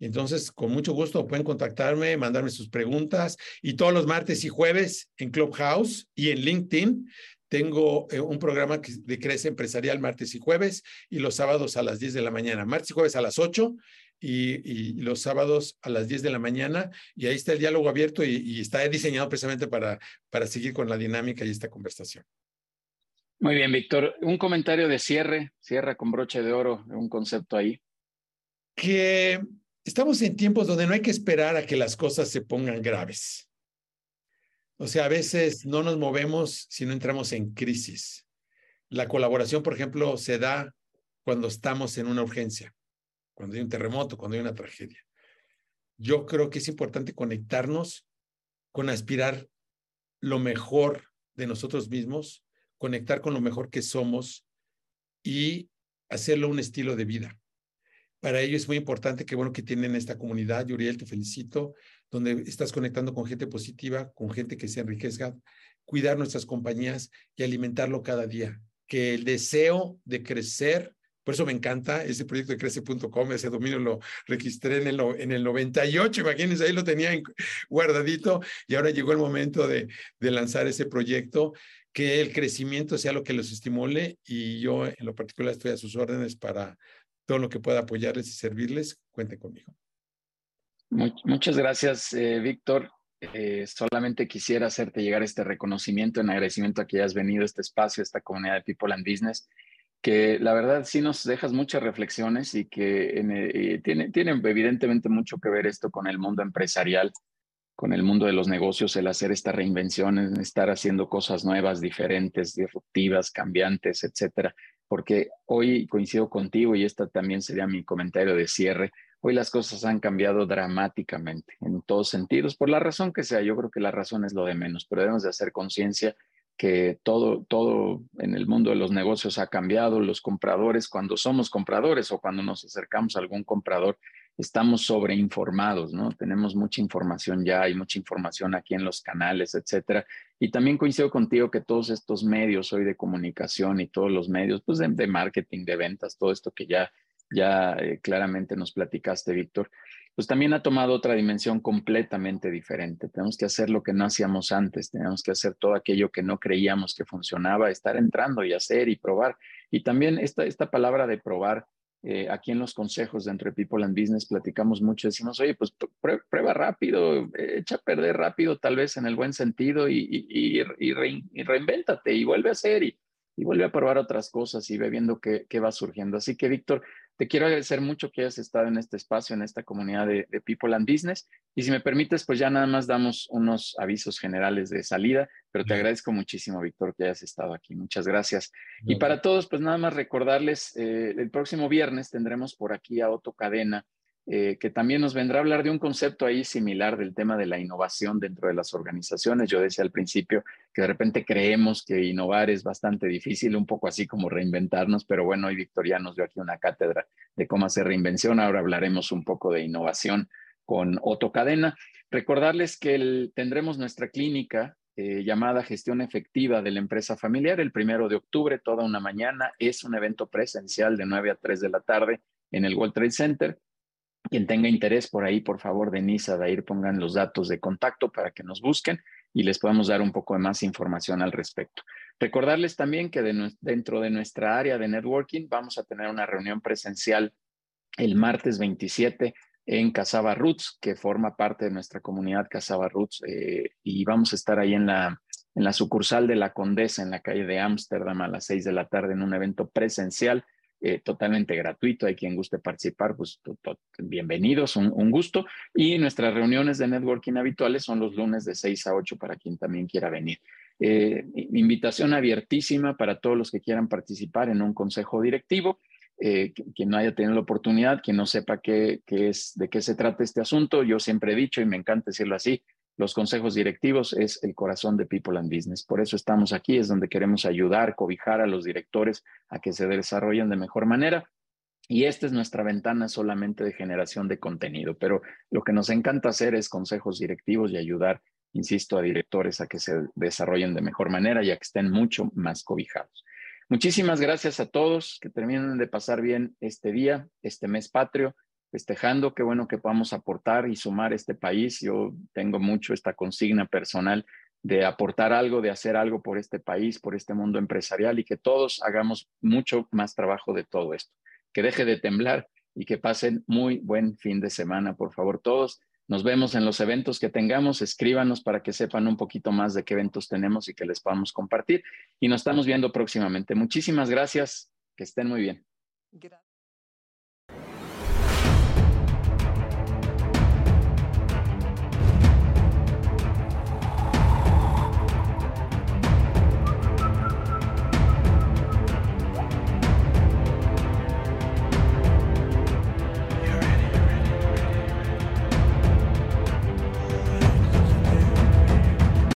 entonces, con mucho gusto pueden contactarme, mandarme sus preguntas y todos los martes y jueves en Clubhouse y en LinkedIn tengo eh, un programa de Crece Empresarial martes y jueves y los sábados a las 10 de la mañana. Martes y jueves a las 8 y, los sábados a las 10 de la mañana. Y ahí está el diálogo abierto y, y, está diseñado precisamente para, para seguir con la dinámica y esta conversación. Muy bien, Víctor. Un comentario de cierre, cierra con broche de oro, un concepto ahí que estamos en tiempos donde no hay que esperar a que las cosas se pongan graves. O sea, a veces no nos movemos si no entramos en crisis. La colaboración, por ejemplo, se da cuando estamos en una urgencia, cuando hay un terremoto, cuando hay una tragedia. Yo creo que es importante conectarnos con aspirar lo mejor de nosotros mismos, conectar con lo mejor que somos y hacerlo un estilo de vida. Para ello es muy importante que bueno que tienen esta comunidad, Yuriel, te felicito, donde estás conectando con gente positiva, con gente que se enriquezca, cuidar nuestras compañías y alimentarlo cada día. Que el deseo de crecer, por eso me encanta ese proyecto de crece.com, ese dominio lo registré en el, en el 98, imagínense, ahí lo tenía guardadito y ahora llegó el momento de, de lanzar ese proyecto que el crecimiento sea lo que los estimule y yo en lo particular estoy a sus órdenes para todo lo que pueda apoyarles y servirles, cuente conmigo. Muchas gracias, eh, Víctor. Eh, solamente quisiera hacerte llegar este reconocimiento en agradecimiento a que hayas venido a este espacio, a esta comunidad de People and Business, que la verdad sí nos dejas muchas reflexiones y que eh, tiene, evidentemente mucho que ver esto con el mundo empresarial, con el mundo de los negocios, el hacer esta reinvención, estar haciendo cosas nuevas, diferentes, disruptivas, cambiantes, etcétera porque hoy coincido contigo y esta también sería mi comentario de cierre. Hoy las cosas han cambiado dramáticamente en todos sentidos, por la razón que sea. Yo creo que la razón es lo de menos, pero debemos de hacer conciencia que todo, todo en el mundo de los negocios ha cambiado. Los compradores, cuando somos compradores o cuando nos acercamos a algún comprador, estamos sobreinformados, ¿no? Tenemos mucha información ya, hay mucha información aquí en los canales, etcétera. Y también coincido contigo que todos estos medios hoy de comunicación y todos los medios, pues de, marketing, de ventas, todo esto que ya, ya eh, claramente nos platicaste, Víctor, pues también ha tomado otra dimensión completamente diferente. Tenemos que hacer lo que no hacíamos antes, tenemos que hacer todo aquello que no creíamos que funcionaba, estar entrando y hacer y probar. Y también esta, esta palabra de probar eh, aquí en los consejos de Entre People and Business platicamos mucho, decimos, oye, pues prueba rápido, echa a perder rápido, tal vez en el buen sentido, y, y, y, reinvéntate y vuelve a hacer y, vuelve a probar otras cosas y ve viendo qué, qué va surgiendo. Así que, Víctor, te quiero agradecer mucho que hayas estado en este espacio, en esta comunidad de, People and Business. Y si me permites, pues ya nada más damos unos avisos generales de salida, pero te agradezco muchísimo, Víctor, que hayas estado aquí. Muchas gracias. Y para todos, pues nada más recordarles, eh, el próximo viernes tendremos por aquí a Otto Cadena, eh, que también nos vendrá a hablar de un concepto ahí similar del tema de la innovación dentro de las organizaciones. Yo decía al principio que de repente creemos que innovar es bastante difícil, un poco así como reinventarnos, pero bueno, hoy Victoria nos dio aquí una cátedra de cómo hacer reinvención. Ahora hablaremos un poco de innovación con Otto Cadena. Recordarles que tendremos nuestra clínica eh, llamada Gestión Efectiva de la Empresa Familiar el primero de octubre, toda una mañana. Es un evento presencial de 9 a 3 de la tarde en el World Trade Center. Quien tenga interés por ahí, por favor, Denisa, Dair, pongan los datos de contacto para que nos busquen y les podamos dar un poco de más información al respecto. Recordarles también que dentro de nuestra área de networking vamos a tener una reunión presencial el martes 27 en Casaba Roots, que forma parte de nuestra comunidad Casaba Roots, eh, y vamos a estar ahí en la, en la sucursal de la Condesa, en la calle de Ámsterdam, a las seis de la tarde, en un evento presencial eh, totalmente gratuito. Hay quien guste participar, pues bienvenidos, un, un, gusto. Y nuestras reuniones de networking habituales son los lunes de 6 a 8 para quien también quiera venir. Eh, invitación abiertísima para todos los que quieran participar en un consejo directivo. Eh, quien no haya tenido la oportunidad, quien no sepa qué, qué, es, de qué se trata este asunto, yo siempre he dicho y me encanta decirlo así, los consejos directivos es el corazón de People and Business. Por eso estamos aquí, es donde queremos ayudar, cobijar a los directores a que se desarrollen de mejor manera. Y esta es nuestra ventana solamente de generación de contenido, pero lo que nos encanta hacer es consejos directivos y ayudar, insisto, a directores a que se desarrollen de mejor manera y a que estén mucho más cobijados. Muchísimas gracias a todos, que terminen de pasar bien este día, este mes patrio festejando. Qué bueno que podamos aportar y sumar este país. Yo tengo mucho esta consigna personal de aportar algo, de hacer algo por este país, por este mundo empresarial y que todos hagamos mucho más trabajo de todo esto. Que deje de temblar y que pasen muy buen fin de semana, por favor, todos. Nos vemos en los eventos que tengamos. Escríbanos para que sepan un poquito más de qué eventos tenemos y que les podamos compartir. Y nos estamos viendo próximamente. Muchísimas gracias. Que estén muy bien. Gracias.